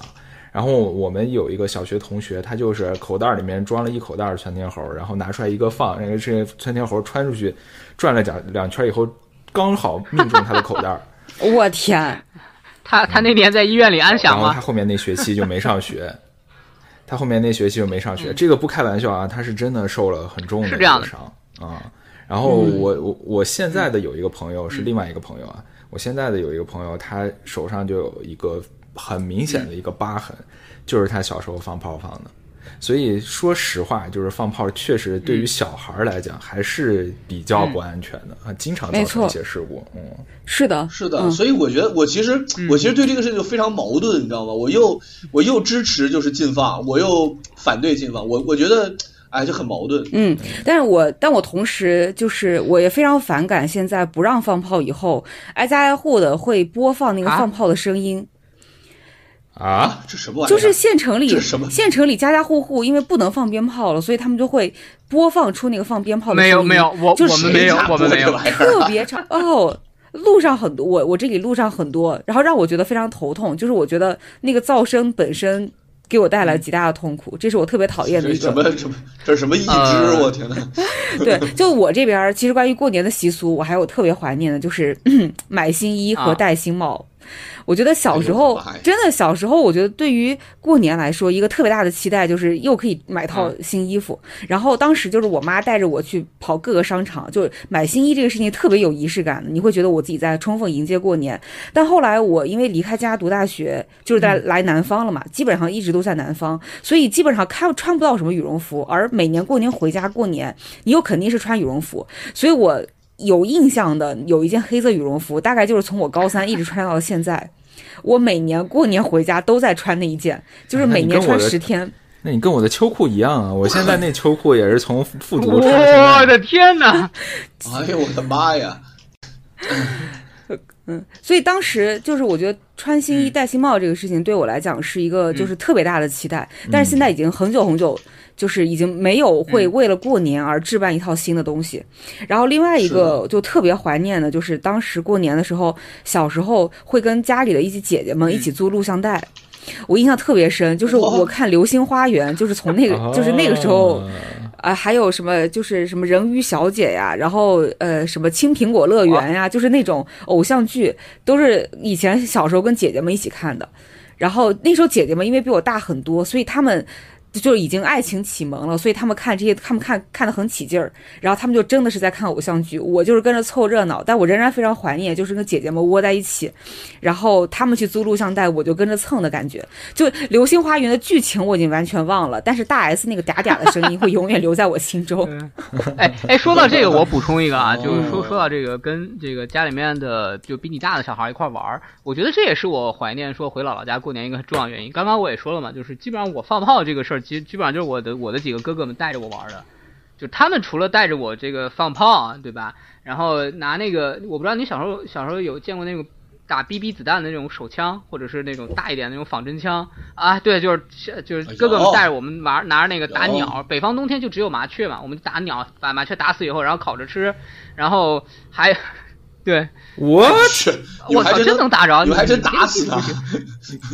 然后我们有一个小学同学，他就是口袋里面装了一口袋窜天猴，然后拿出来一个放，那个这个窜天猴穿出去，转了两两圈以后，刚好命中他的口袋。我天，他他那年在医院里安详吗？后他后面那学期就没上学，他后面那学期就没上学。这个不开玩笑啊，他是真的受了很重的伤啊。然后我我我现在的有一个朋友是另外一个朋友啊，我现在的有一个朋友，他手上就有一个很明显的一个疤痕，就是他小时候放炮放的。所以说实话，就是放炮确实对于小孩儿来讲还是比较不安全的啊，经常造成一些事故。嗯，是的，是的，嗯所以我觉得我其实我其实对这个事情就非常矛盾，你知道吗？我又我又支持就是禁放，我又反对禁放，我我觉得哎就很矛盾。嗯，但是我但我同时就是我也非常反感现在不让放炮以后，挨家挨户的会播放那个啊放炮的声音，啊，这什么玩意儿？就是县城里什么县城里家家户户因为不能放鞭炮了，所以他们就会播放出那个放鞭炮的声音。没有没有，我就是我们没有我们没有特别吵哦。路上很多，我我这里路上很多，然后让我觉得非常头痛，就是我觉得那个噪声本身给我带来极大的痛苦，这是我特别讨厌的一个。什么什么这是什么一只？呃我天呐！对，就我这边儿，其实关于过年的习俗，我还有特别怀念的，就是 买新衣和啊戴新帽。我觉得小时候真的小时候，我觉得对于过年来说，一个特别大的期待就是又可以买套嗯新衣服。然后当时就是我妈带着我去跑各个商场，就是买新衣这个事情特别有仪式感，你会觉得我自己在充分迎接过年。但后来我因为离开家读大学，就是在来南方了嘛，基本上一直都在南方，所以基本上看穿不到什么羽绒服。而每年过年回家过年，你又肯定是穿羽绒服，所以我有印象的有一件黑色羽绒服，大概就是从我高三一直穿到了现在。我每年过年回家都在穿那一件，就是每年穿十天。那你跟我的秋裤一样啊！我现在那秋裤也是从复 读穿到现在。我的天哪！哎呦我的妈呀！所以当时就是我觉得穿新嗯。衣戴新帽这个事情对我来讲是一个就是特别大的期待，但是现在已经很久很久。就是已经没有会嗯。为了过年而置办一套新的东西，然后另外一个就特别怀念的，就是当时过年的时候，小时候会跟家里的一些姐姐们一起租录像带，我印象特别深，就是我看《流星花园》，就是从那个就是那个时候 啊啊，还有什么就是什么人鱼小姐呀，然后呃什么青苹果乐园呀，就是那种偶像剧，都是以前小时候跟姐姐们一起看的。然后那时候姐姐们因为比我大很多，所以她们。就已经爱情启蒙了，所以他们看这些，他们看看得很起劲儿，然后他们就真的是在看偶像剧。我就是跟着凑热闹，但我仍然非常怀念，就是跟姐姐们窝在一起，然后他们去租录像带，我就跟着蹭的感觉。就《流星花园》的剧情我已经完全忘了，但是大 S 那个嗲嗲的声音会永远留在我心中。哎哎，说到这个，我补充一个啊，哦就是说说到这个跟这个家里面的就比你大的小孩一块玩儿，我觉得这也是我怀念说回姥姥家过年一个很重要原因。刚刚我也说了嘛，就是基本上我放炮这个事儿，其实基本上就是我的我的几个哥哥们带着我玩的，就他们除了带着我这个放炮，对吧？然后拿那个，我不知道你小时候小时候有见过那种打 BB 子弹的那种手枪，或者是那种大一点的那种仿真枪啊？对，就是就是哥哥们带着我们玩，拿着那个打鸟。北方冬天就只有麻雀嘛，我们打鸟，把麻雀打死以后，然后烤着吃，然后还对，我去，我操，真真能打着，你们还真打死他！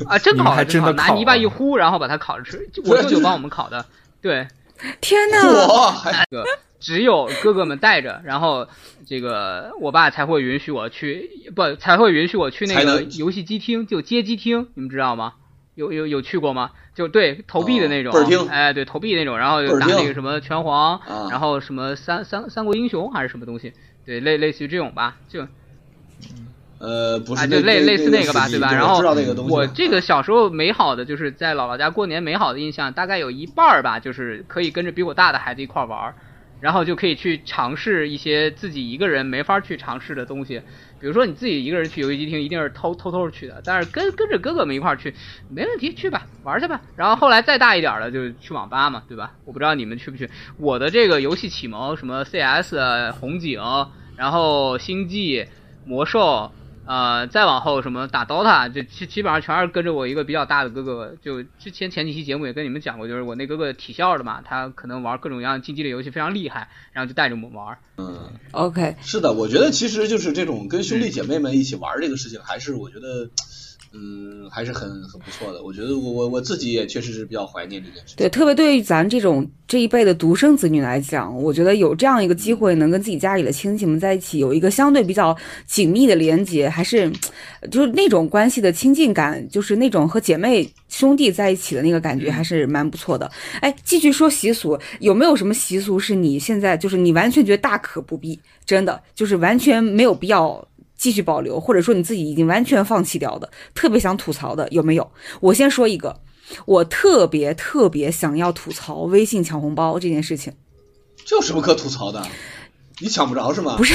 啊！真烤真的烤拿泥巴一呼，然后把它烤着吃。我舅舅帮我们烤的，对，天哪！我，还这个只有哥哥们带着，然后这个我爸才会允许我去，不才会允许我去那个游戏机厅，就街机厅，你们知道吗？有有有去过吗？就对投币的那种，哎，对投币那种，然后就打那个什么拳皇，啊然后什么三三三国英雄还是什么东西，对，类类似于这种吧，就呃不是啊，就类类似那个吧，对吧？然后我。这个小时候美好的就是在姥姥家过年美好的印象，大概有一半儿吧，就是可以跟着比我大的孩子一块儿玩儿，然后就可以去尝试一些自己一个人没法去尝试的东西。比如说你自己一个人去游戏机厅，一定是偷偷偷去的，但是跟跟着哥哥们一块去，没问题，去吧，玩去吧。然后后来再大一点儿的，就去网吧嘛，对吧？我不知道你们去不去。我的这个游戏启蒙，什么 CS、红警，然后星际、魔兽，呃，再往后什么打 DOTA，就基基本上全是跟着我一个比较大的哥哥。就之前前几期节目也跟你们讲过，就是我那哥哥体校的嘛，他可能玩各种各样竞技类游戏非常厉害，然后就带着我们玩。嗯，OK，是的，我觉得其实就是这种跟兄弟姐妹们一起玩这个事情，还是我觉得，嗯，还是很很不错的。我觉得我我我自己也确实是比较怀念这件事情。对，特别对于咱这种这一辈的独生子女来讲，我觉得有这样一个机会，能跟自己家里的亲戚们在一起，有一个相对比较紧密的连接，还是就是那种关系的亲近感，就是那种和姐妹兄弟在一起的那个感觉，还是蛮不错的。哎，继续说习俗，有没有什么习俗是你现在就是你完全觉得大可不必，真的就是完全没有必要？继续保留，或者说你自己已经完全放弃掉的，特别想吐槽的有没有？我先说一个，我特别特别想要吐槽微信抢红包这件事情。这有什么可吐槽的？你抢不着是吗？不是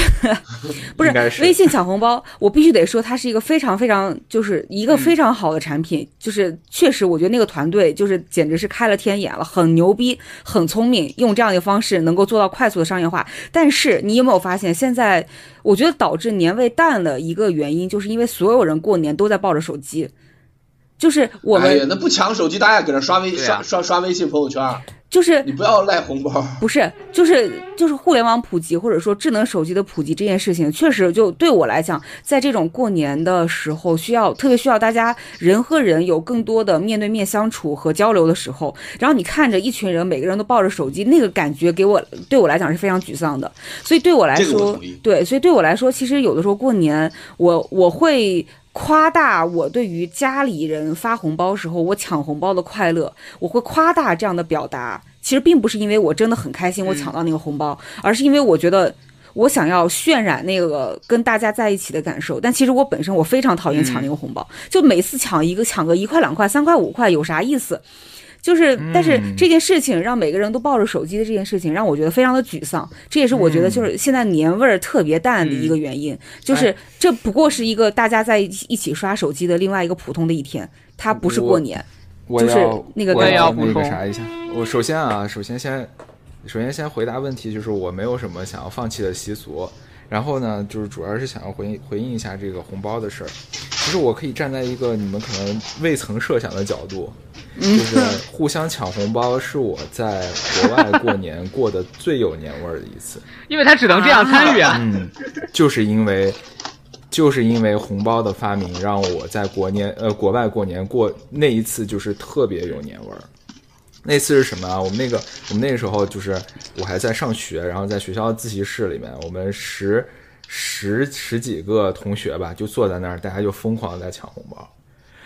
不是是微信抢红包，我必须得说，它是一个非常非常就是一个嗯非常好的产品，就是确实我觉得那个团队就是简直是开了天眼了，很牛逼，很聪明，用这样的方式能够做到快速的商业化。但是你有没有发现，现在我觉得导致年味淡的一个原因，就是因为所有人过年都在抱着手机。就是我们、哎呀，那不抢手机，大家搁那刷微、啊刷刷刷微信朋友圈，就是你不要赖红包。不是，就是就是互联网普及或者说智能手机的普及这件事情，确实就对我来讲，在这种过年的时候，需要特别需要大家人和人有更多的面对面相处和交流的时候，然后你看着一群人每个人都抱着手机，那个感觉给我对我来讲是非常沮丧的。所以对我来这个我说，对，所以对我来说，其实有的时候过年，我我会。夸大我对于家里人发红包时候我抢红包的快乐，我会夸大这样的表达。其实并不是因为我真的很开心我抢到那个红包，而是因为我觉得我想要渲染那个跟大家在一起的感受。但其实我本身我非常讨厌抢那个红包，就每次抢一个抢个一块两块三块五块有啥意思？就是，但是这件事情让每个人都抱着手机的这件事情，让我觉得非常的沮丧。这也是我觉得就是现在年味儿特别淡的一个原因，就是这不过是一个大家在一起一起刷手机的另外一个普通的一天，它不是过年。就是我要那个我也我那个要补充啥一下。我首先啊，首先先首先先回答问题，就是我没有什么想要放弃的习俗。然后呢，就是主要是想要回应回应一下这个红包的事儿。其实我可以站在一个你们可能未曾设想的角度，就是互相抢红包是我在国外过年 过得最有年味儿的一次。因为他只能这样参与啊。嗯，就是因为就是因为红包的发明，让我在国年呃国外过年过那一次就是特别有年味儿。那次是什么啊？我们那个我们那个时候就是我还在上学，然后在学校自习室里面，我们十十十几个同学吧，就坐在那儿，大家就疯狂地在抢红包。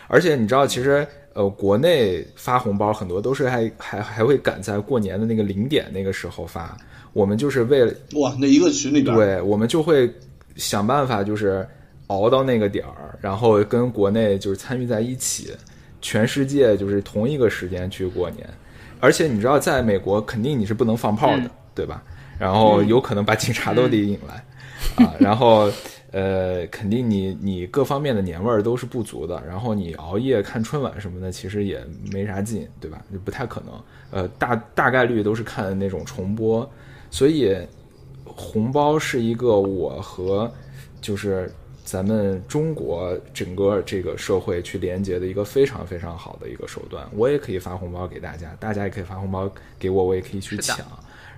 而且你知道，其实呃，国内发红包很多都是还还还会赶在过年的那个零点那个时候发。我们就是为了哇，那一个群里边，对，我们就会想办法，就是熬到那个点儿，然后跟国内就是参与在一起，全世界就是同一个时间去过年。而且你知道，在美国肯定你是不能放炮的，嗯对吧？然后有可能把警察都得引来、啊，然后呃，肯定你你各方面的年味儿都是不足的。然后你熬夜看春晚什么的，其实也没啥劲，对吧？就不太可能。呃，大大概率都是看那种重播，所以红包是一个我和就是咱们中国整个这个社会去连接的一个非常非常好的一个手段。我也可以发红包给大家，大家也可以发红包给我，我也可以去抢。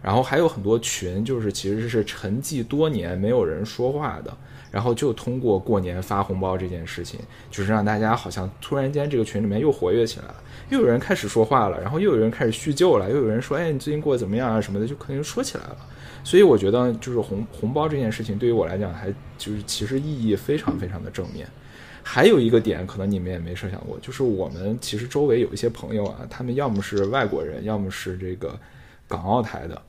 然后还有很多群，就是其实是沉寂多年没有人说话的，然后就通过过年发红包这件事情，就是让大家好像突然间这个群里面又活跃起来了，又有人开始说话了，然后又有人开始叙旧了，又有人说，哎，你最近过得怎么样啊什么的，就可能说起来了。所以我觉得，就是红红包这件事情对于我来讲，还就是其实意义非常非常的正面。还有一个点，可能你们也没设想过，就是我们其实周围有一些朋友啊，他们要么是外国人，要么是这个港澳台的，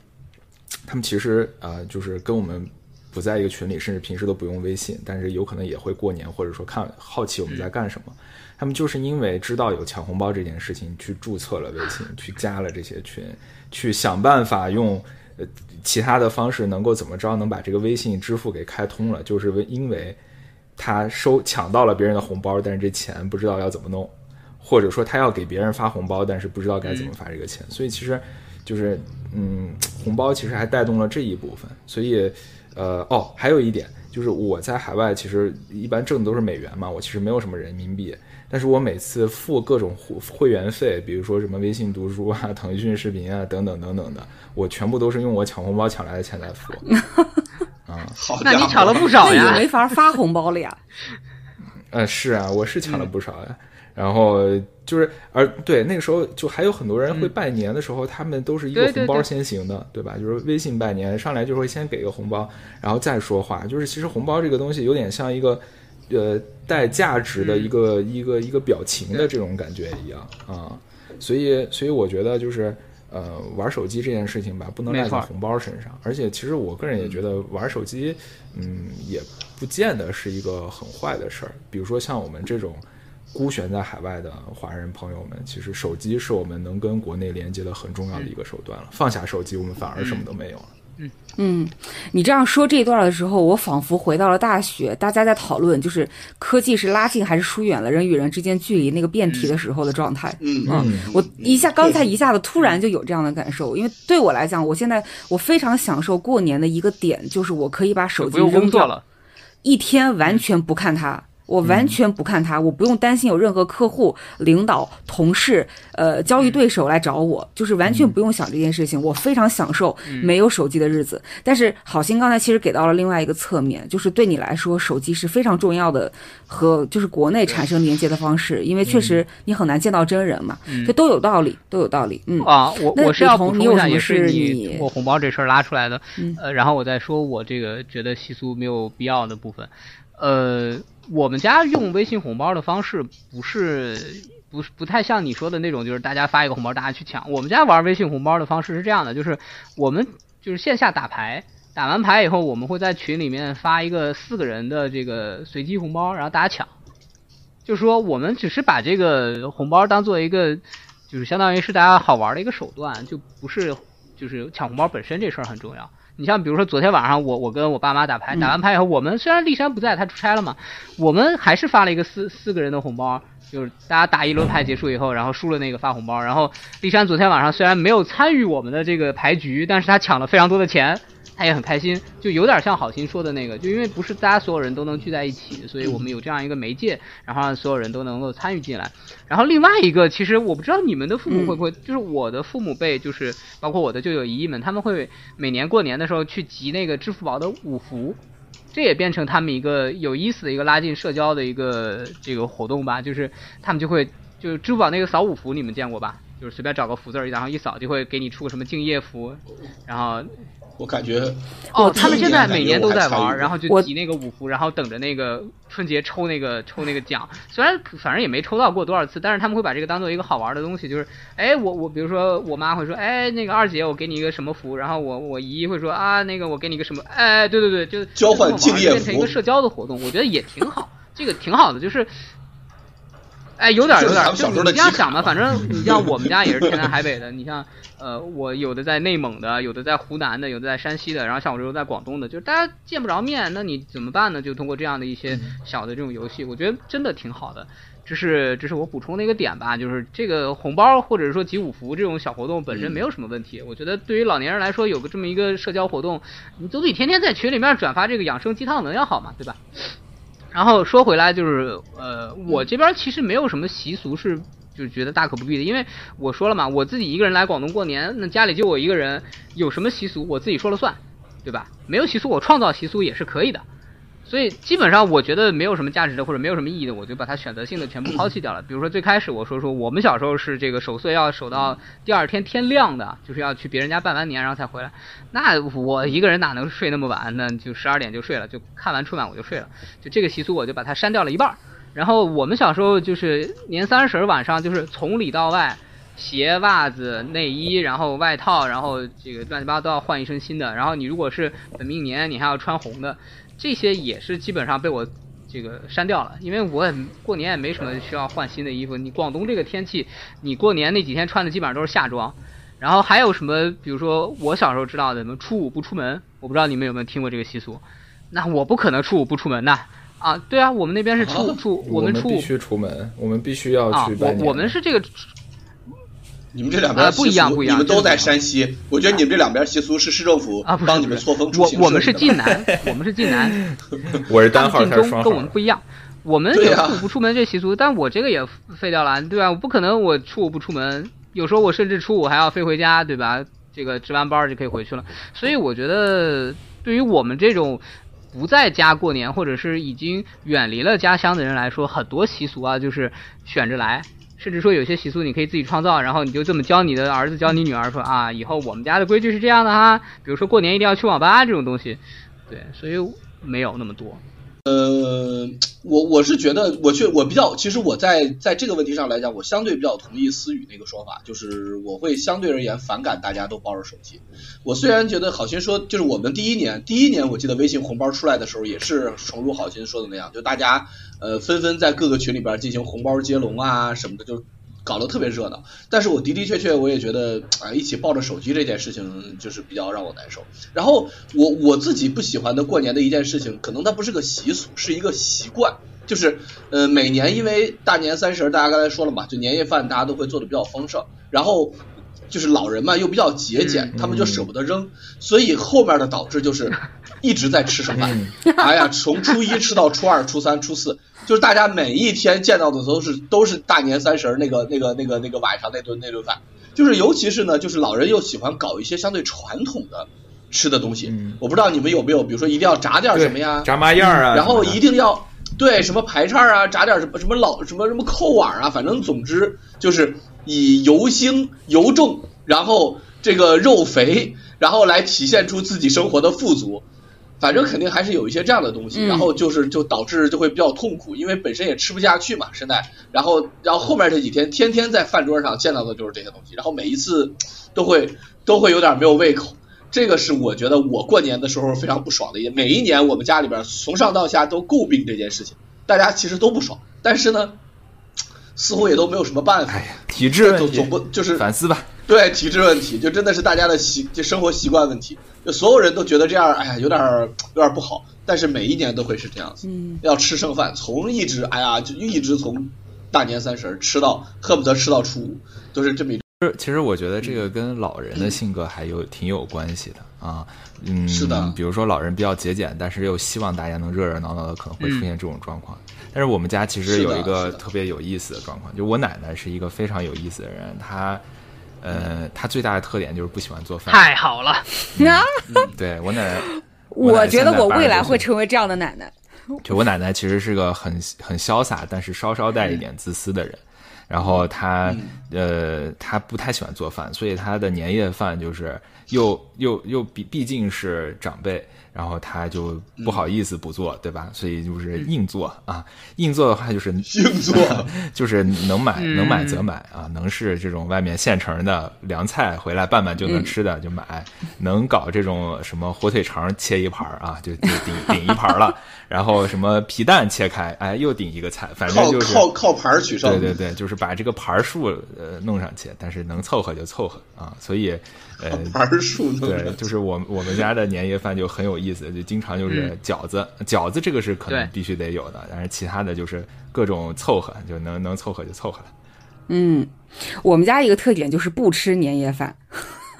他们其实呃，就是跟我们。不在一个群里，甚至平时都不用微信，但是有可能也会过年，或者说看好奇我们在干什么。他们就是因为知道有抢红包这件事情，去注册了微信，去加了这些群，去想办法用呃其他的方式能够怎么着能把这个微信支付给开通了，就是为因为他收抢到了别人的红包，但是这钱不知道要怎么弄，或者说他要给别人发红包，但是不知道该怎么发这个钱，所以其实就是嗯，红包其实还带动了这一部分，所以。呃哦，还有一点就是我在海外其实一般挣的都是美元嘛，我其实没有什么人民币，但是我每次付各种会会员费，比如说什么微信读书啊、腾讯视频啊等等等等的，我全部都是用我抢红包抢来的钱来付。啊，好，那你抢了不少呀，没法发红包了呀。呃，是啊，我是抢了不少呀。然后就是，而对那个时候就还有很多人会拜年的时候，他们都是一个红包先行的，对吧？就是微信拜年上来就会先给个红包，然后再说话。就是其实红包这个东西有点像一个呃带价值的一个一个一个表情的这种感觉一样啊。所以所以我觉得就是呃玩手机这件事情吧，不能赖在红包身上。而且其实我个人也觉得玩手机，嗯，也不见得是一个很坏的事儿。比如说像我们这种。孤悬在海外的华人朋友们，其实手机是我们能跟国内连接的很重要的一个手段了。放下手机，我们反而什么都没有了。嗯嗯，你这样说这一段的时候，我仿佛回到了大学，大家在讨论就是科技是拉近还是疏远了人与人之间距离那个辩题的时候的状态。嗯嗯，我一下刚才一下子突然就有这样的感受，因为对我来讲，我现在我非常享受过年的一个点，就是我可以把手机扔掉了，一天完全不看它。我完全不看他，我不用担心有任何客户、领导、同事、呃交易对手来找我，就是完全不用想这件事情。我非常享受没有手机的日子。但是好心刚才其实给到了另外一个侧面，就是对你来说，手机是非常重要的和就是国内产生连接的方式，因为确实你很难见到真人嘛，这都有道理，都有道理。嗯啊，我我是要补充一下，也是你通过红包这事儿拉出来的。呃，然后我再说我这个觉得习俗没有必要的部分，呃。我们家用微信红包的方式不是不是不太像你说的那种，就是大家发一个红包，大家去抢。我们家玩微信红包的方式是这样的，就是我们就是线下打牌，打完牌以后，我们会在群里面发一个四个人的这个随机红包，然后大家抢。就说，我们只是把这个红包当做一个，就是相当于是大家好玩的一个手段，就不是就是抢红包本身这事儿很重要。你像比如说昨天晚上我我跟我爸妈打牌，打完牌以后，我们虽然丽珊不在，她出差了嘛，我们还是发了一个四四个人的红包，就是大家打一轮牌结束以后，然后输了那个发红包，然后丽珊昨天晚上虽然没有参与我们的这个牌局，但是她抢了非常多的钱。他也很开心，就有点像好心说的那个，就因为不是大家所有人都能聚在一起，所以我们有这样一个媒介，然后让所有人都能够参与进来。然后另外一个，其实我不知道你们的父母会不会，就是我的父母辈，就是包括我的舅舅姨姨们，他们会每年过年的时候去集那个支付宝的五福，这也变成他们一个有意思的一个拉近社交的一个这个活动吧。就是他们就会，就是支付宝那个扫五福，你们见过吧？就是随便找个福字儿，然后一扫就会给你出个什么敬业福，然后。我感觉哦，他们现在每年都在玩，然后就集那个五福，然后等着那个春节抽那个抽那个奖。虽然反正也没抽到过多少次，但是他们会把这个当做一个好玩的东西。就是，哎，我我比如说我妈会说，哎，那个二姐，我给你一个什么福？然后我我姨会说啊，那个我给你一个什么？哎，对对对，就交换敬业福，变成一个社交的活动，我觉得也挺好，这个挺好的，就是。哎，有点有点，就你这样想吧，反正你像我们家也是天南海北的，你像呃，我有的在内蒙的，有的在湖南的，有的在山西的，然后像我这种在广东的，就是大家见不着面，那你怎么办呢？就通过这样的一些小的这种游戏，我觉得真的挺好的。这是这是我补充的一个点吧，就是这个红包或者说集五福这种小活动本身没有什么问题。我觉得对于老年人来说，有个这么一个社交活动，你总比天天在群里面转发这个养生鸡汤能要好嘛，对吧？然后说回来就是，呃，我这边其实没有什么习俗是，就觉得大可不必的，因为我说了嘛，我自己一个人来广东过年，那家里就我一个人，有什么习俗我自己说了算，对吧？没有习俗我创造习俗也是可以的，所以基本上我觉得没有什么价值的或者没有什么意义的，我就把它选择性的全部抛弃掉了。比如说最开始我说说我们小时候是这个守岁要守到第二天天亮的，就是要去别人家拜完年然后才回来。那我一个人哪能睡那么晚？那就十二点就睡了，就看完春晚我就睡了。就这个习俗我就把它删掉了一半。然后我们小时候就是年三十晚上就是从里到外，鞋、袜子、内衣，然后外套，然后这个乱七八糟都要换一身新的。然后你如果是本命年，你还要穿红的。这些也是基本上被我这个删掉了，因为我也过年也没什么需要换新的衣服。你广东这个天气，你过年那几天穿的基本上都是夏装。然后还有什么，比如说我小时候知道的，什么初五不出门，我不知道你们有没有听过这个习俗。那我不可能初五不出门呐。啊，对啊，我们那边是初初，我们初五必须出门，我们必须要去拜年。我我们是这个。你们这两边不一样，不一样。你们都在山西，我觉得你们这两边习俗是市政府帮你们错峰出行。我我们是晋南，我们是晋南。我是单号，晋中，跟我们不一样。我们有初五不出门这习俗，但我这个也废掉了，对吧？我不可能我初五不出门，有时候我甚至初五还要飞回家，对吧？这个值完班就可以回去了。所以我觉得，对于我们这种不在家过年，或者是已经远离了家乡的人来说，很多习俗啊，就是选着来。甚至说有些习俗你可以自己创造，然后你就这么教你的儿子、教你女儿说啊，以后我们家的规矩是这样的哈，比如说过年一定要去网吧这种东西，对，所以没有那么多。呃，我我是觉得，我却我比较，其实我在在这个问题上来讲，我相对比较同意思雨那个说法，就是我会相对而言反感大家都抱着手机。我虽然觉得好心说，就是我们第一年第一年，我记得微信红包出来的时候，也是诚如好心说的那样，就大家呃纷纷在各个群里边进行红包接龙啊什么的，就。搞得特别热闹，但是我的的确确我也觉得啊，一起抱着手机这件事情就是比较让我难受。然后我我自己不喜欢的过年的一件事情，可能它不是个习俗，是一个习惯，就是呃每年因为大年三十，大家刚才说了嘛，就年夜饭大家都会做的比较丰盛，然后就是老人嘛又比较节俭，他们就舍不得扔，所以后面的导致就是一直在吃剩饭，哎呀，从初一吃到初二、初三、初四。就是大家每一天见到的都是都是大年三十那个那个那个那个晚上那顿那顿饭，就是尤其是呢，就是老人又喜欢搞一些相对传统的吃的东西。我不知道你们有没有，比如说一定要炸点什么呀？炸麻样啊。然后一定要对什么排叉啊，炸点什么什么老什么什么扣碗啊，反正总之就是以油腥油重，然后这个肉肥，然后来体现出自己生活的富足。反正肯定还是有一些这样的东西，然后就是就导致就会比较痛苦，因为本身也吃不下去嘛，现在，然后然后后面这几天天天在饭桌上见到的就是这些东西，然后每一次都会都会有点没有胃口，这个是我觉得我过年的时候非常不爽的一点。每一年我们家里边从上到下都诟病这件事情，大家其实都不爽，但是呢，似乎也都没有什么办法。哎呀，体质总总不就是反思吧。对体质问题，就真的是大家的习就生活习惯问题，就所有人都觉得这样，哎呀，有点有点不好。但是每一年都会是这样子，要吃剩饭，从一直哎呀，就一直从大年三十吃到恨不得吃到初五，都是这么。其实我觉得这个跟老人的性格还有挺有关系的啊，嗯，是的。比如说老人比较节俭，但是又希望大家能热热闹闹的，可能会出现这种状况。但是我们家其实有一个特别有意思的状况，就我奶奶是一个非常有意思的人，她。呃，他最大的特点就是不喜欢做饭。太好了，对我奶奶，我觉得我未来会成为这样的奶奶。就我奶奶其实是个很很潇洒，但是稍稍带一点自私的人。然后她呃，她不太喜欢做饭，所以她的年夜饭就是又又又毕毕竟是长辈。然后他就不好意思不做，对吧？所以就是硬做啊，硬做的话就是硬做，就是能买能买则买啊，能是这种外面现成的凉菜回来拌拌就能吃的就买，能搞这种什么火腿肠切一盘啊，就就顶顶一盘了。然后什么皮蛋切开，哎，又顶一个菜，反正就是靠靠盘取胜。对对对，就是把这个盘数呃弄上去，但是能凑合就凑合啊，所以。呃，对，就是我我们家的年夜饭就很有意思，就经常就是饺子，饺子这个是可能必须得有的，但是其他的就是各种凑合，就能能凑合就凑合了。嗯，我们家一个特点就是不吃年夜饭，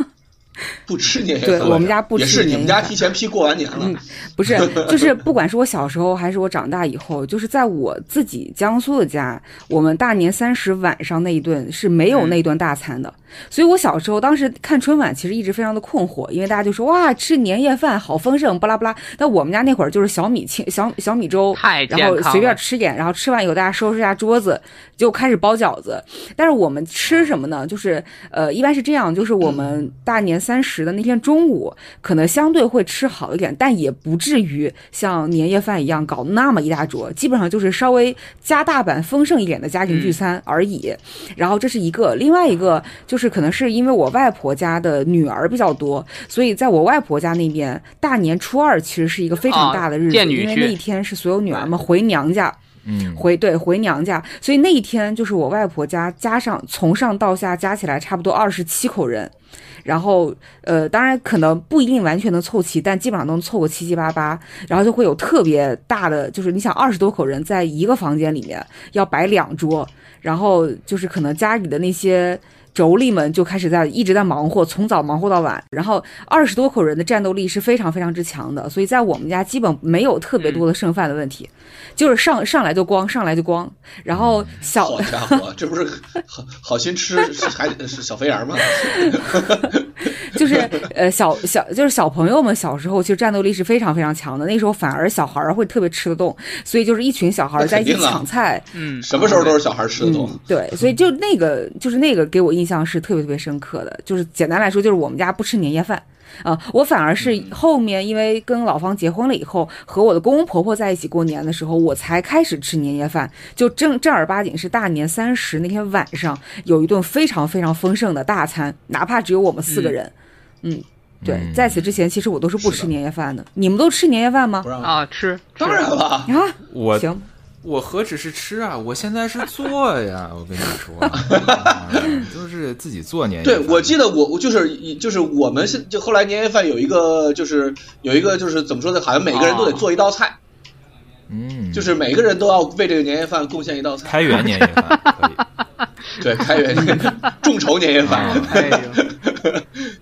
不吃年夜饭对饭，我们家不吃也是你年夜饭们家提前批过完年了嗯，不是，就是不管是我小时候还是我长大以后，就是在我自己江苏的家，我们大年三十晚上那一顿是没有那顿大餐的。所以我小时候当时看春晚，其实一直非常的困惑，因为大家就说哇吃年夜饭好丰盛，巴拉巴拉。但我们家那会儿就是小米青小小米粥，然后随便吃点，然后吃完以后大家收拾一下桌子，就开始包饺子。但是我们吃什么呢？就是呃，一般是这样，就是我们大年三十的那天中午，可能相对会吃好一点，但也不至于像年夜饭一样搞那么一大桌，基本上就是稍微加大版丰盛一点的家庭聚餐而已。然后这是一个，另外一个就是可能是因为我外婆家的女儿比较多，所以在我外婆家那边，大年初二其实是一个非常大的日子，因为那一天是所有女儿们回娘家。嗯，回对回娘家，所以那一天就是我外婆家加上从上到下加起来差不多二十七口人，然后呃，当然可能不一定完全能凑齐，但基本上能凑个七七八八，然后就会有特别大的，就是你想二十多口人在一个房间里面要摆两桌，然后就是可能家里的那些。妯娌们就开始在一直在忙活，从早忙活到晚。然后二十多口人的战斗力是非常非常之强的，所以在我们家基本没有特别多的剩饭的问题，就是上上来就光，上来就光。然后小好家伙，这不是好好心吃还是小肥羊吗？就是呃小小就是小朋友们小时候其实战斗力是非常非常强的，那时候反而小孩儿会特别吃得动，所以就是一群小孩儿在一起抢菜，嗯，什么时候都是小孩吃得动。嗯。对，所以就那个就是那个给我印象是特别特别深刻的，就是简单来说就是我们家不吃年夜饭。啊、我反而是后面因为跟老方结婚了以后，和我的公公婆婆在一起过年的时候，我才开始吃年夜饭，就正正儿八经是大年三十那天晚上有一顿非常非常丰盛的大餐，哪怕只有我们四个人。嗯，对，嗯在此之前其实我都是不吃年夜饭的。你们都吃年夜饭吗不？让啊，吃，当然了，啊，我行，我何止是吃啊，我现在是做呀！我跟你说，啊都是自己做年夜饭对。我记得我我就是就是我们是就后来年夜饭有一个就是有一个就是怎么说呢？好像每个人都得做一道菜，嗯，就是每个人都要为这个年夜饭贡献一道菜。开元年夜饭可以。对，开元众筹年夜饭啊，哎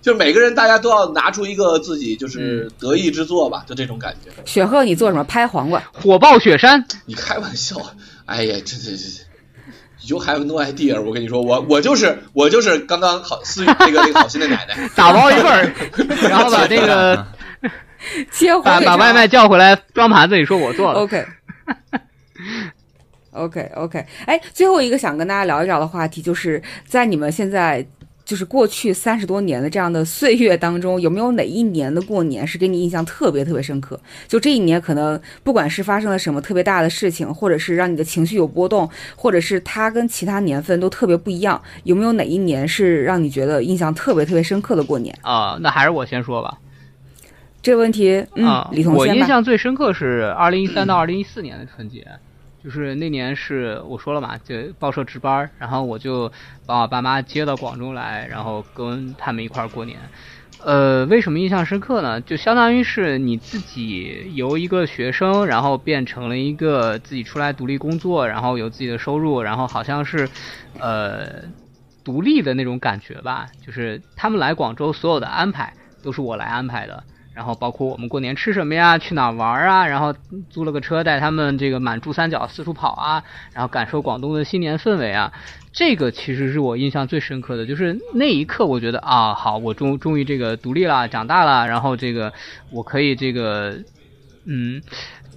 呦，就每个人大家都要拿出一个自己就是得意之作吧，就这种感觉。雪鹤，你做什么？拍黄瓜。火爆雪山，你开玩笑，哎呀，这这这这。You have no idea！我跟你说，我我就是我就是刚刚好思雨那个那个好心的奶奶，打包一份儿，然后把这个 切火腿肠把把外卖叫回来装盘子里，说我做了。OK。OK OK，哎，最后一个想跟大家聊一聊的话题，就是在你们现在就是过去三十多年的这样的岁月当中，有没有哪一年的过年是给你印象特别特别深刻？就这一年，可能不管是发生了什么特别大的事情，或者是让你的情绪有波动，或者是它跟其他年份都特别不一样，有没有哪一年是让你觉得印象特别特别深刻的过年？啊、那还是我先说吧。这个问题，嗯，啊，李彤先吧。我印象最深刻是二零一三到二零一四年的春节，就是那年是我说了嘛，就报社值班儿，然后我就把我爸妈接到广州来，然后跟他们一块儿过年。呃，为什么印象深刻呢？就相当于是你自己由一个学生，然后变成了一个自己出来独立工作，然后有自己的收入，然后好像是，呃，独立的那种感觉吧。就是他们来广州所有的安排都是我来安排的，然后包括我们过年吃什么呀，去哪玩啊，然后租了个车带他们这个满珠三角四处跑啊，然后感受广东的新年氛围啊。这个其实是我印象最深刻的，就是那一刻我觉得啊，好，我终终于这个独立了，长大了，然后这个我可以这个，嗯，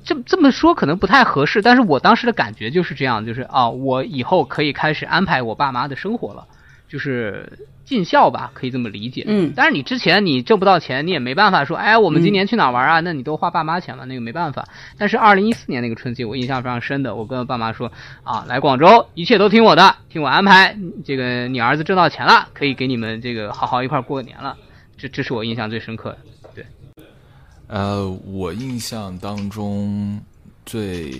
这这么说可能不太合适，但是我当时的感觉就是这样，就是啊，我以后可以开始安排我爸妈的生活了，就是尽孝吧，可以这么理解。嗯但是你之前你挣不到钱，你也没办法说，哎，我们今年去哪儿玩啊？那你都花爸妈钱了，那个没办法。但是二零一四年那个春节，我印象非常深的，我跟我爸妈说啊，来广州，一切都听我的，听我安排。这个你儿子挣到钱了，可以给你们这个好好一块儿过年了。这这是我印象最深刻的。对呃，我印象当中最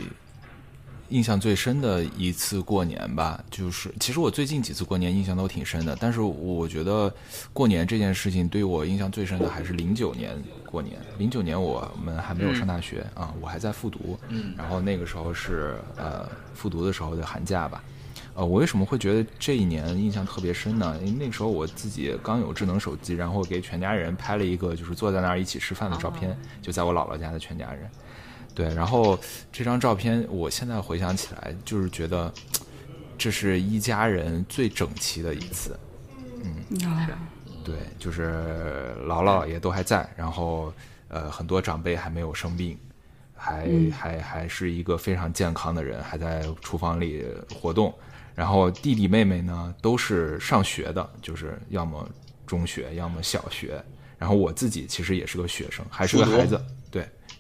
印象最深的一次过年吧，就是其实我最近几次过年印象都挺深的，但是我觉得过年这件事情对我印象最深的还是零九年过年。零九年我们还没有上大学、啊，我还在复读，嗯然后那个时候是呃复读的时候的寒假吧，呃，我为什么会觉得这一年印象特别深呢？因为那时候我自己刚有智能手机，然后给全家人拍了一个就是坐在那儿一起吃饭的照片，就在我姥姥家的全家人。对，然后这张照片我现在回想起来，就是觉得这是一家人最整齐的一次。嗯，对，就是姥姥姥爷都还在，然后呃很多长辈还没有生病。还还还是一个非常健康的人，还在厨房里活动。然后弟弟妹妹呢都是上学的，就是要么中学，要么小学。然后我自己其实也是个学生，还是个孩子，对，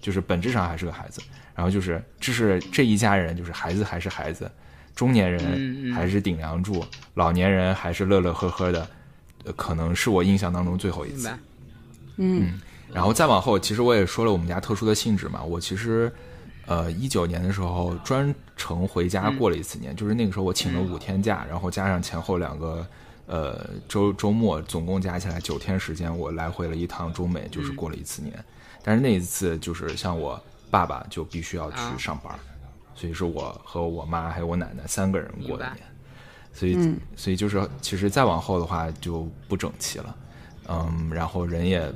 就是本质上还是个孩子。然后就是这是这一家人，就是孩子还是孩子，中年人还是顶梁柱，老年人还是乐乐呵呵的，可能是我印象当中最后一次。嗯。然后再往后，其实我也说了我们家特殊的性质嘛。我其实，呃，一九年的时候专程回家过了一次年，就是那个时候我请了五天假，然后加上前后两个呃周周末，总共加起来九天时间，我来回了一趟中美，就是过了一次年。但是那一次就是像我爸爸就必须要去上班，所以是我和我妈还有我奶奶三个人过的年，所以所以就是其实再往后的话就不整齐了，嗯，然后人也。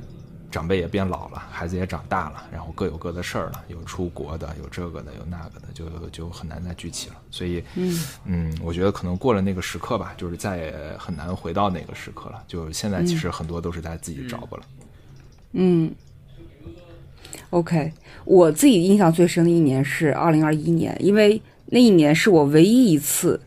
长辈也变老了，孩子也长大了，然后各有各的事儿了，有出国的，有这个的，有那个的，就就很难再聚齐了。所以，嗯嗯，我觉得可能过了那个时刻吧，就是再也很难回到那个时刻了。就现在，其实很多都是在自己找吧了。嗯，OK，我自己印象最深的一年是二零二一年，因为那一年是我唯一一次。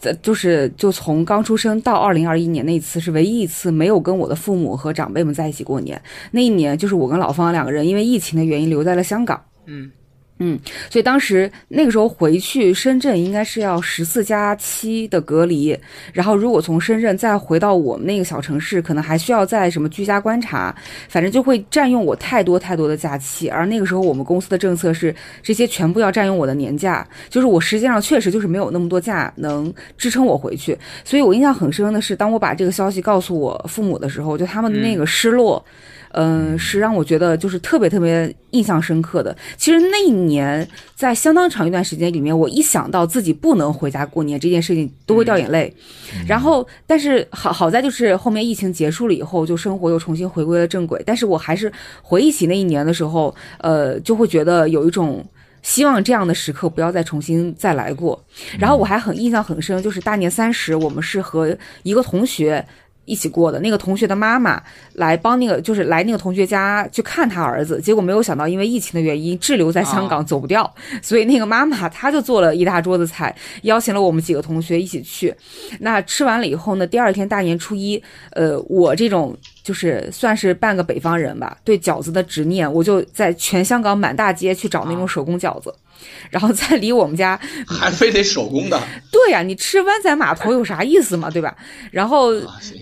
在就是就从刚出生到二零二一年那一次是唯一一次没有跟我的父母和长辈们在一起过年。那一年就是我跟老方两个人因为疫情的原因留在了香港。嗯。嗯，所以当时那个时候回去深圳应该是要十四加七的隔离，然后如果从深圳再回到我们那个小城市，可能还需要在什么居家观察，反正就会占用我太多太多的假期。而那个时候我们公司的政策是这些全部要占用我的年假，就是我实际上确实就是没有那么多假能支撑我回去。所以我印象很深的是，当我把这个消息告诉我父母的时候，就他们的那个失落。嗯，是让我觉得就是特别特别印象深刻的。其实那一年，在相当长一段时间里面，我一想到自己不能回家过年这件事情，都会掉眼泪。然后，但是好好在就是后面疫情结束了以后，就生活又重新回归了正轨。但是我还是回忆起那一年的时候，呃，就会觉得有一种希望这样的时刻不要再重新再来过。然后我还很印象很深，就是大年三十，我们是和一个同学。一起过的那个同学的妈妈来帮那个，就是来那个同学家去看他儿子，结果没有想到因为疫情的原因滞留在香港走不掉，所以那个妈妈她就做了一大桌子菜，邀请了我们几个同学一起去。那吃完了以后呢，第二天大年初一，呃，我这种就是算是半个北方人吧，对饺子的执念，我就在全香港满大街去找那种手工饺子。然后在离我们家 还非得手工的，对呀，你吃湾仔码头有啥意思嘛，对吧？然后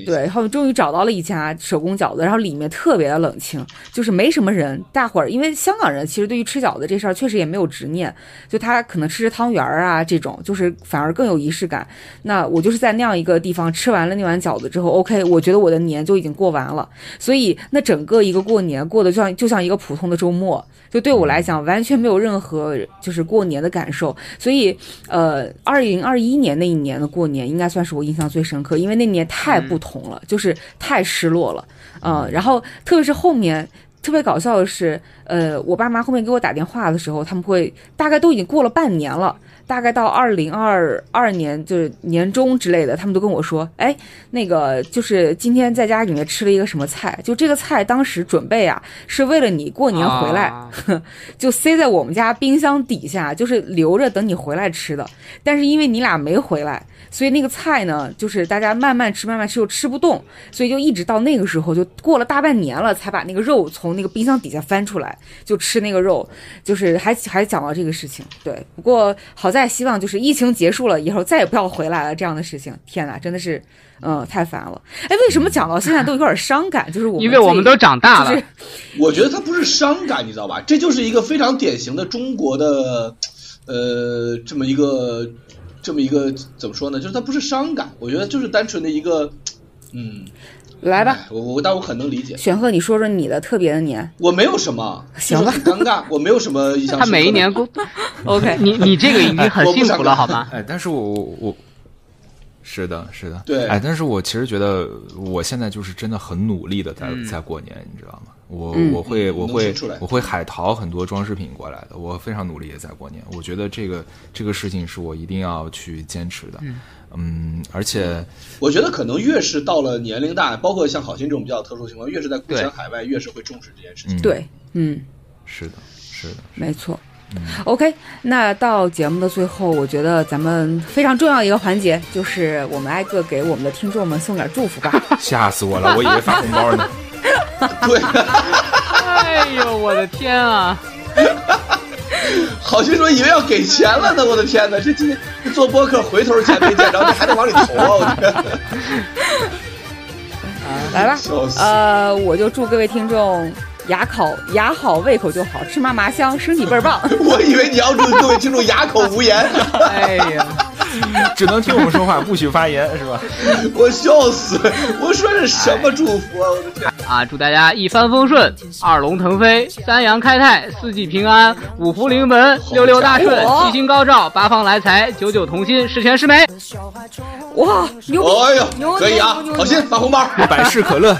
对，然后终于找到了一家手工饺子，然后里面特别的冷清，就是没什么人。大伙儿因为香港人其实对于吃饺子这事儿确实也没有执念，就他可能吃吃汤圆儿啊这种，就是反而更有仪式感。那我就是在那样一个地方吃完了那碗饺子之后，OK，我觉得我的年就已经过完了。所以那整个一个过年过得就像就像一个普通的周末，就对我来讲完全没有任何。就是过年的感受，所以，呃，二零二一年那一年的过年应该算是我印象最深刻，因为那年太不同了，就是太失落了，嗯，然后特别是后面特别搞笑的是，呃，我爸妈后面给我打电话的时候，他们会大概都已经过了半年了。大概到二零二二年就是年终之类的，他们都跟我说：“哎，那个就是今天在家里面吃了一个什么菜，就这个菜当时准备啊，是为了你过年回来，就塞在我们家冰箱底下，就是留着等你回来吃的。但是因为你俩没回来。”所以那个菜呢，就是大家慢慢吃，慢慢吃又吃不动，所以就一直到那个时候，就过了大半年了，才把那个肉从那个冰箱底下翻出来，就吃那个肉，就是还还讲到这个事情。对，不过好在希望就是疫情结束了以后再也不要回来了这样的事情。天哪，真的是，嗯，太烦了。哎，为什么讲到现在都有点伤感？就是我们因为我们都长大了。我觉得它不是伤感，你知道吧？这就是一个非常典型的中国的，呃，这么一个。这么一个怎么说呢？就是它不是伤感，我觉得就是单纯的一个，嗯，来吧，我我但我很能理解。玄鹤，你说说你的特别的年。我没有什么，行吧，尴尬，我没有什么印象。他每一年过，OK，你你这个已经很幸福了，好吗？哎，但是我我是的，是的，对哎，但是我其实觉得我现在就是真的很努力的在、在过年，你知道吗？我、嗯我会我会我会海淘很多装饰品过来的，我非常努力的在过年。我觉得这个这个事情是我一定要去坚持的。嗯而且我觉得可能越是到了年龄大，包括像好心这种比较特殊的情况，越是在故乡海外，越是会重视这件事情。嗯，，对，嗯，是的，是的，没错。OK，那到节目的最后，我觉得咱们非常重要一个环节，就是我们挨个给我们的听众们送点祝福吧。吓死我了，我以为发红包呢。对，哎呦，我的天啊！好心说以为要给钱了呢，我的天哪！这今天这做播客回头钱没见着，你还得往里投啊！我天，来吧呃，我就祝各位听众牙口牙好，胃口就好，吃嘛嘛香，身体倍儿棒。我以为你要祝各位听众哑口无言，哎呀，只能听我们说话，不许发言，是吧？我笑死！我说这什么祝福啊！我的天，啊，祝大家一帆风顺，二龙腾飞，三阳开泰，四季平安，五福临门，六六大顺七星高照，八方来财，九九同心，十全十美。哇，牛逼！哎呦牛，可以啊牛！牛郝鑫发红包，百事可乐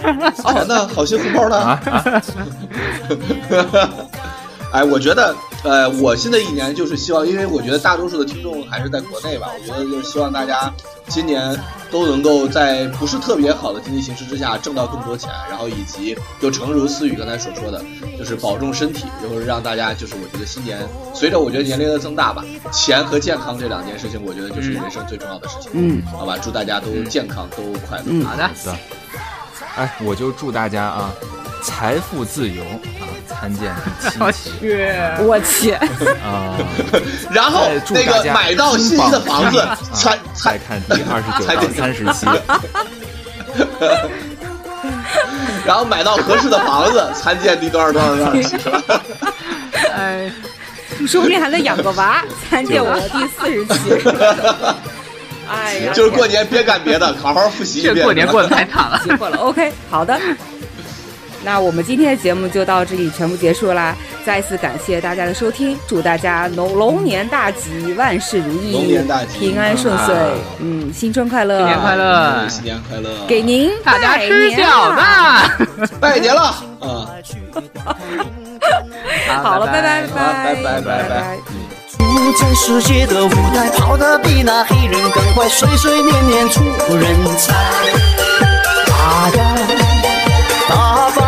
钱 呢？郝鑫红包呢？啊啊！哎，我觉得，呃，我新的一年就是希望，因为我觉得大多数的听众还是在国内吧，我觉得就是希望大家今年都能够在不是特别好的经济形势之下挣到更多钱，然后以及就诚如思雨刚才所说的，就是保重身体，然后让大家就是我觉得新年随着我觉得年龄的增大吧，钱和健康这两件事情，我觉得就是人生最重要的事情。嗯，好吧，祝大家都健康，都快乐。嗯好，的，哎，我就祝大家啊，财富自由啊，参见第 我七期去，我去，啊，然后再祝那个大家买到心仪的房子啊，参再参，看第二十九到三十期，然后买到合适的房子，参见第多少多少多少？哎，说不定还能养个娃，参见我的第四十期。哎呀，就是过年别干别的，好好复习一遍。这过年过得太惨了。结果了。OK，好的。那我们今天的节目就到这里全部结束啦！再次感谢大家的收听，祝大家龙龙年大吉，万事如意，龙年大吉平安顺遂啊，嗯，新春快乐，新年快乐新年快乐，给您大家吃饺子。拜年了 啊！好了，拜拜好拜拜拜拜拜。在世界的舞台，跑得比那黑人更快，岁岁年年出人才。大摇大摆，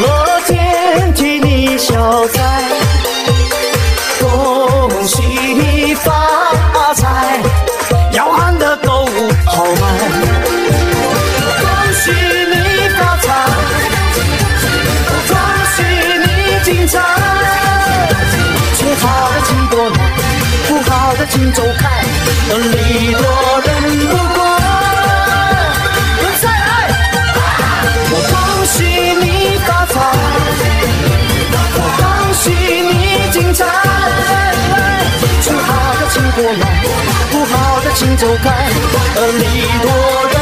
乐天替你消灾，恭喜你发走开，礼多人不怪。再来，我恭喜你发财，我恭喜你精彩。最好的请过来，不好的请走开，礼多人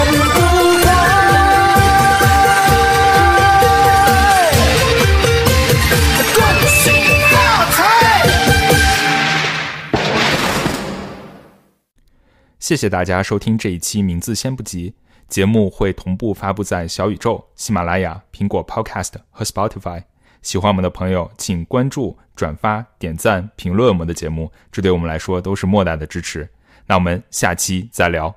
谢谢大家收听这一期《名字先不急》节目，会同步发布在小宇宙、喜马拉雅、苹果 Podcast 和 Spotify。喜欢我们的朋友，请关注、转发、点赞、评论我们的节目，这对我们来说都是莫大的支持。那我们下期再聊。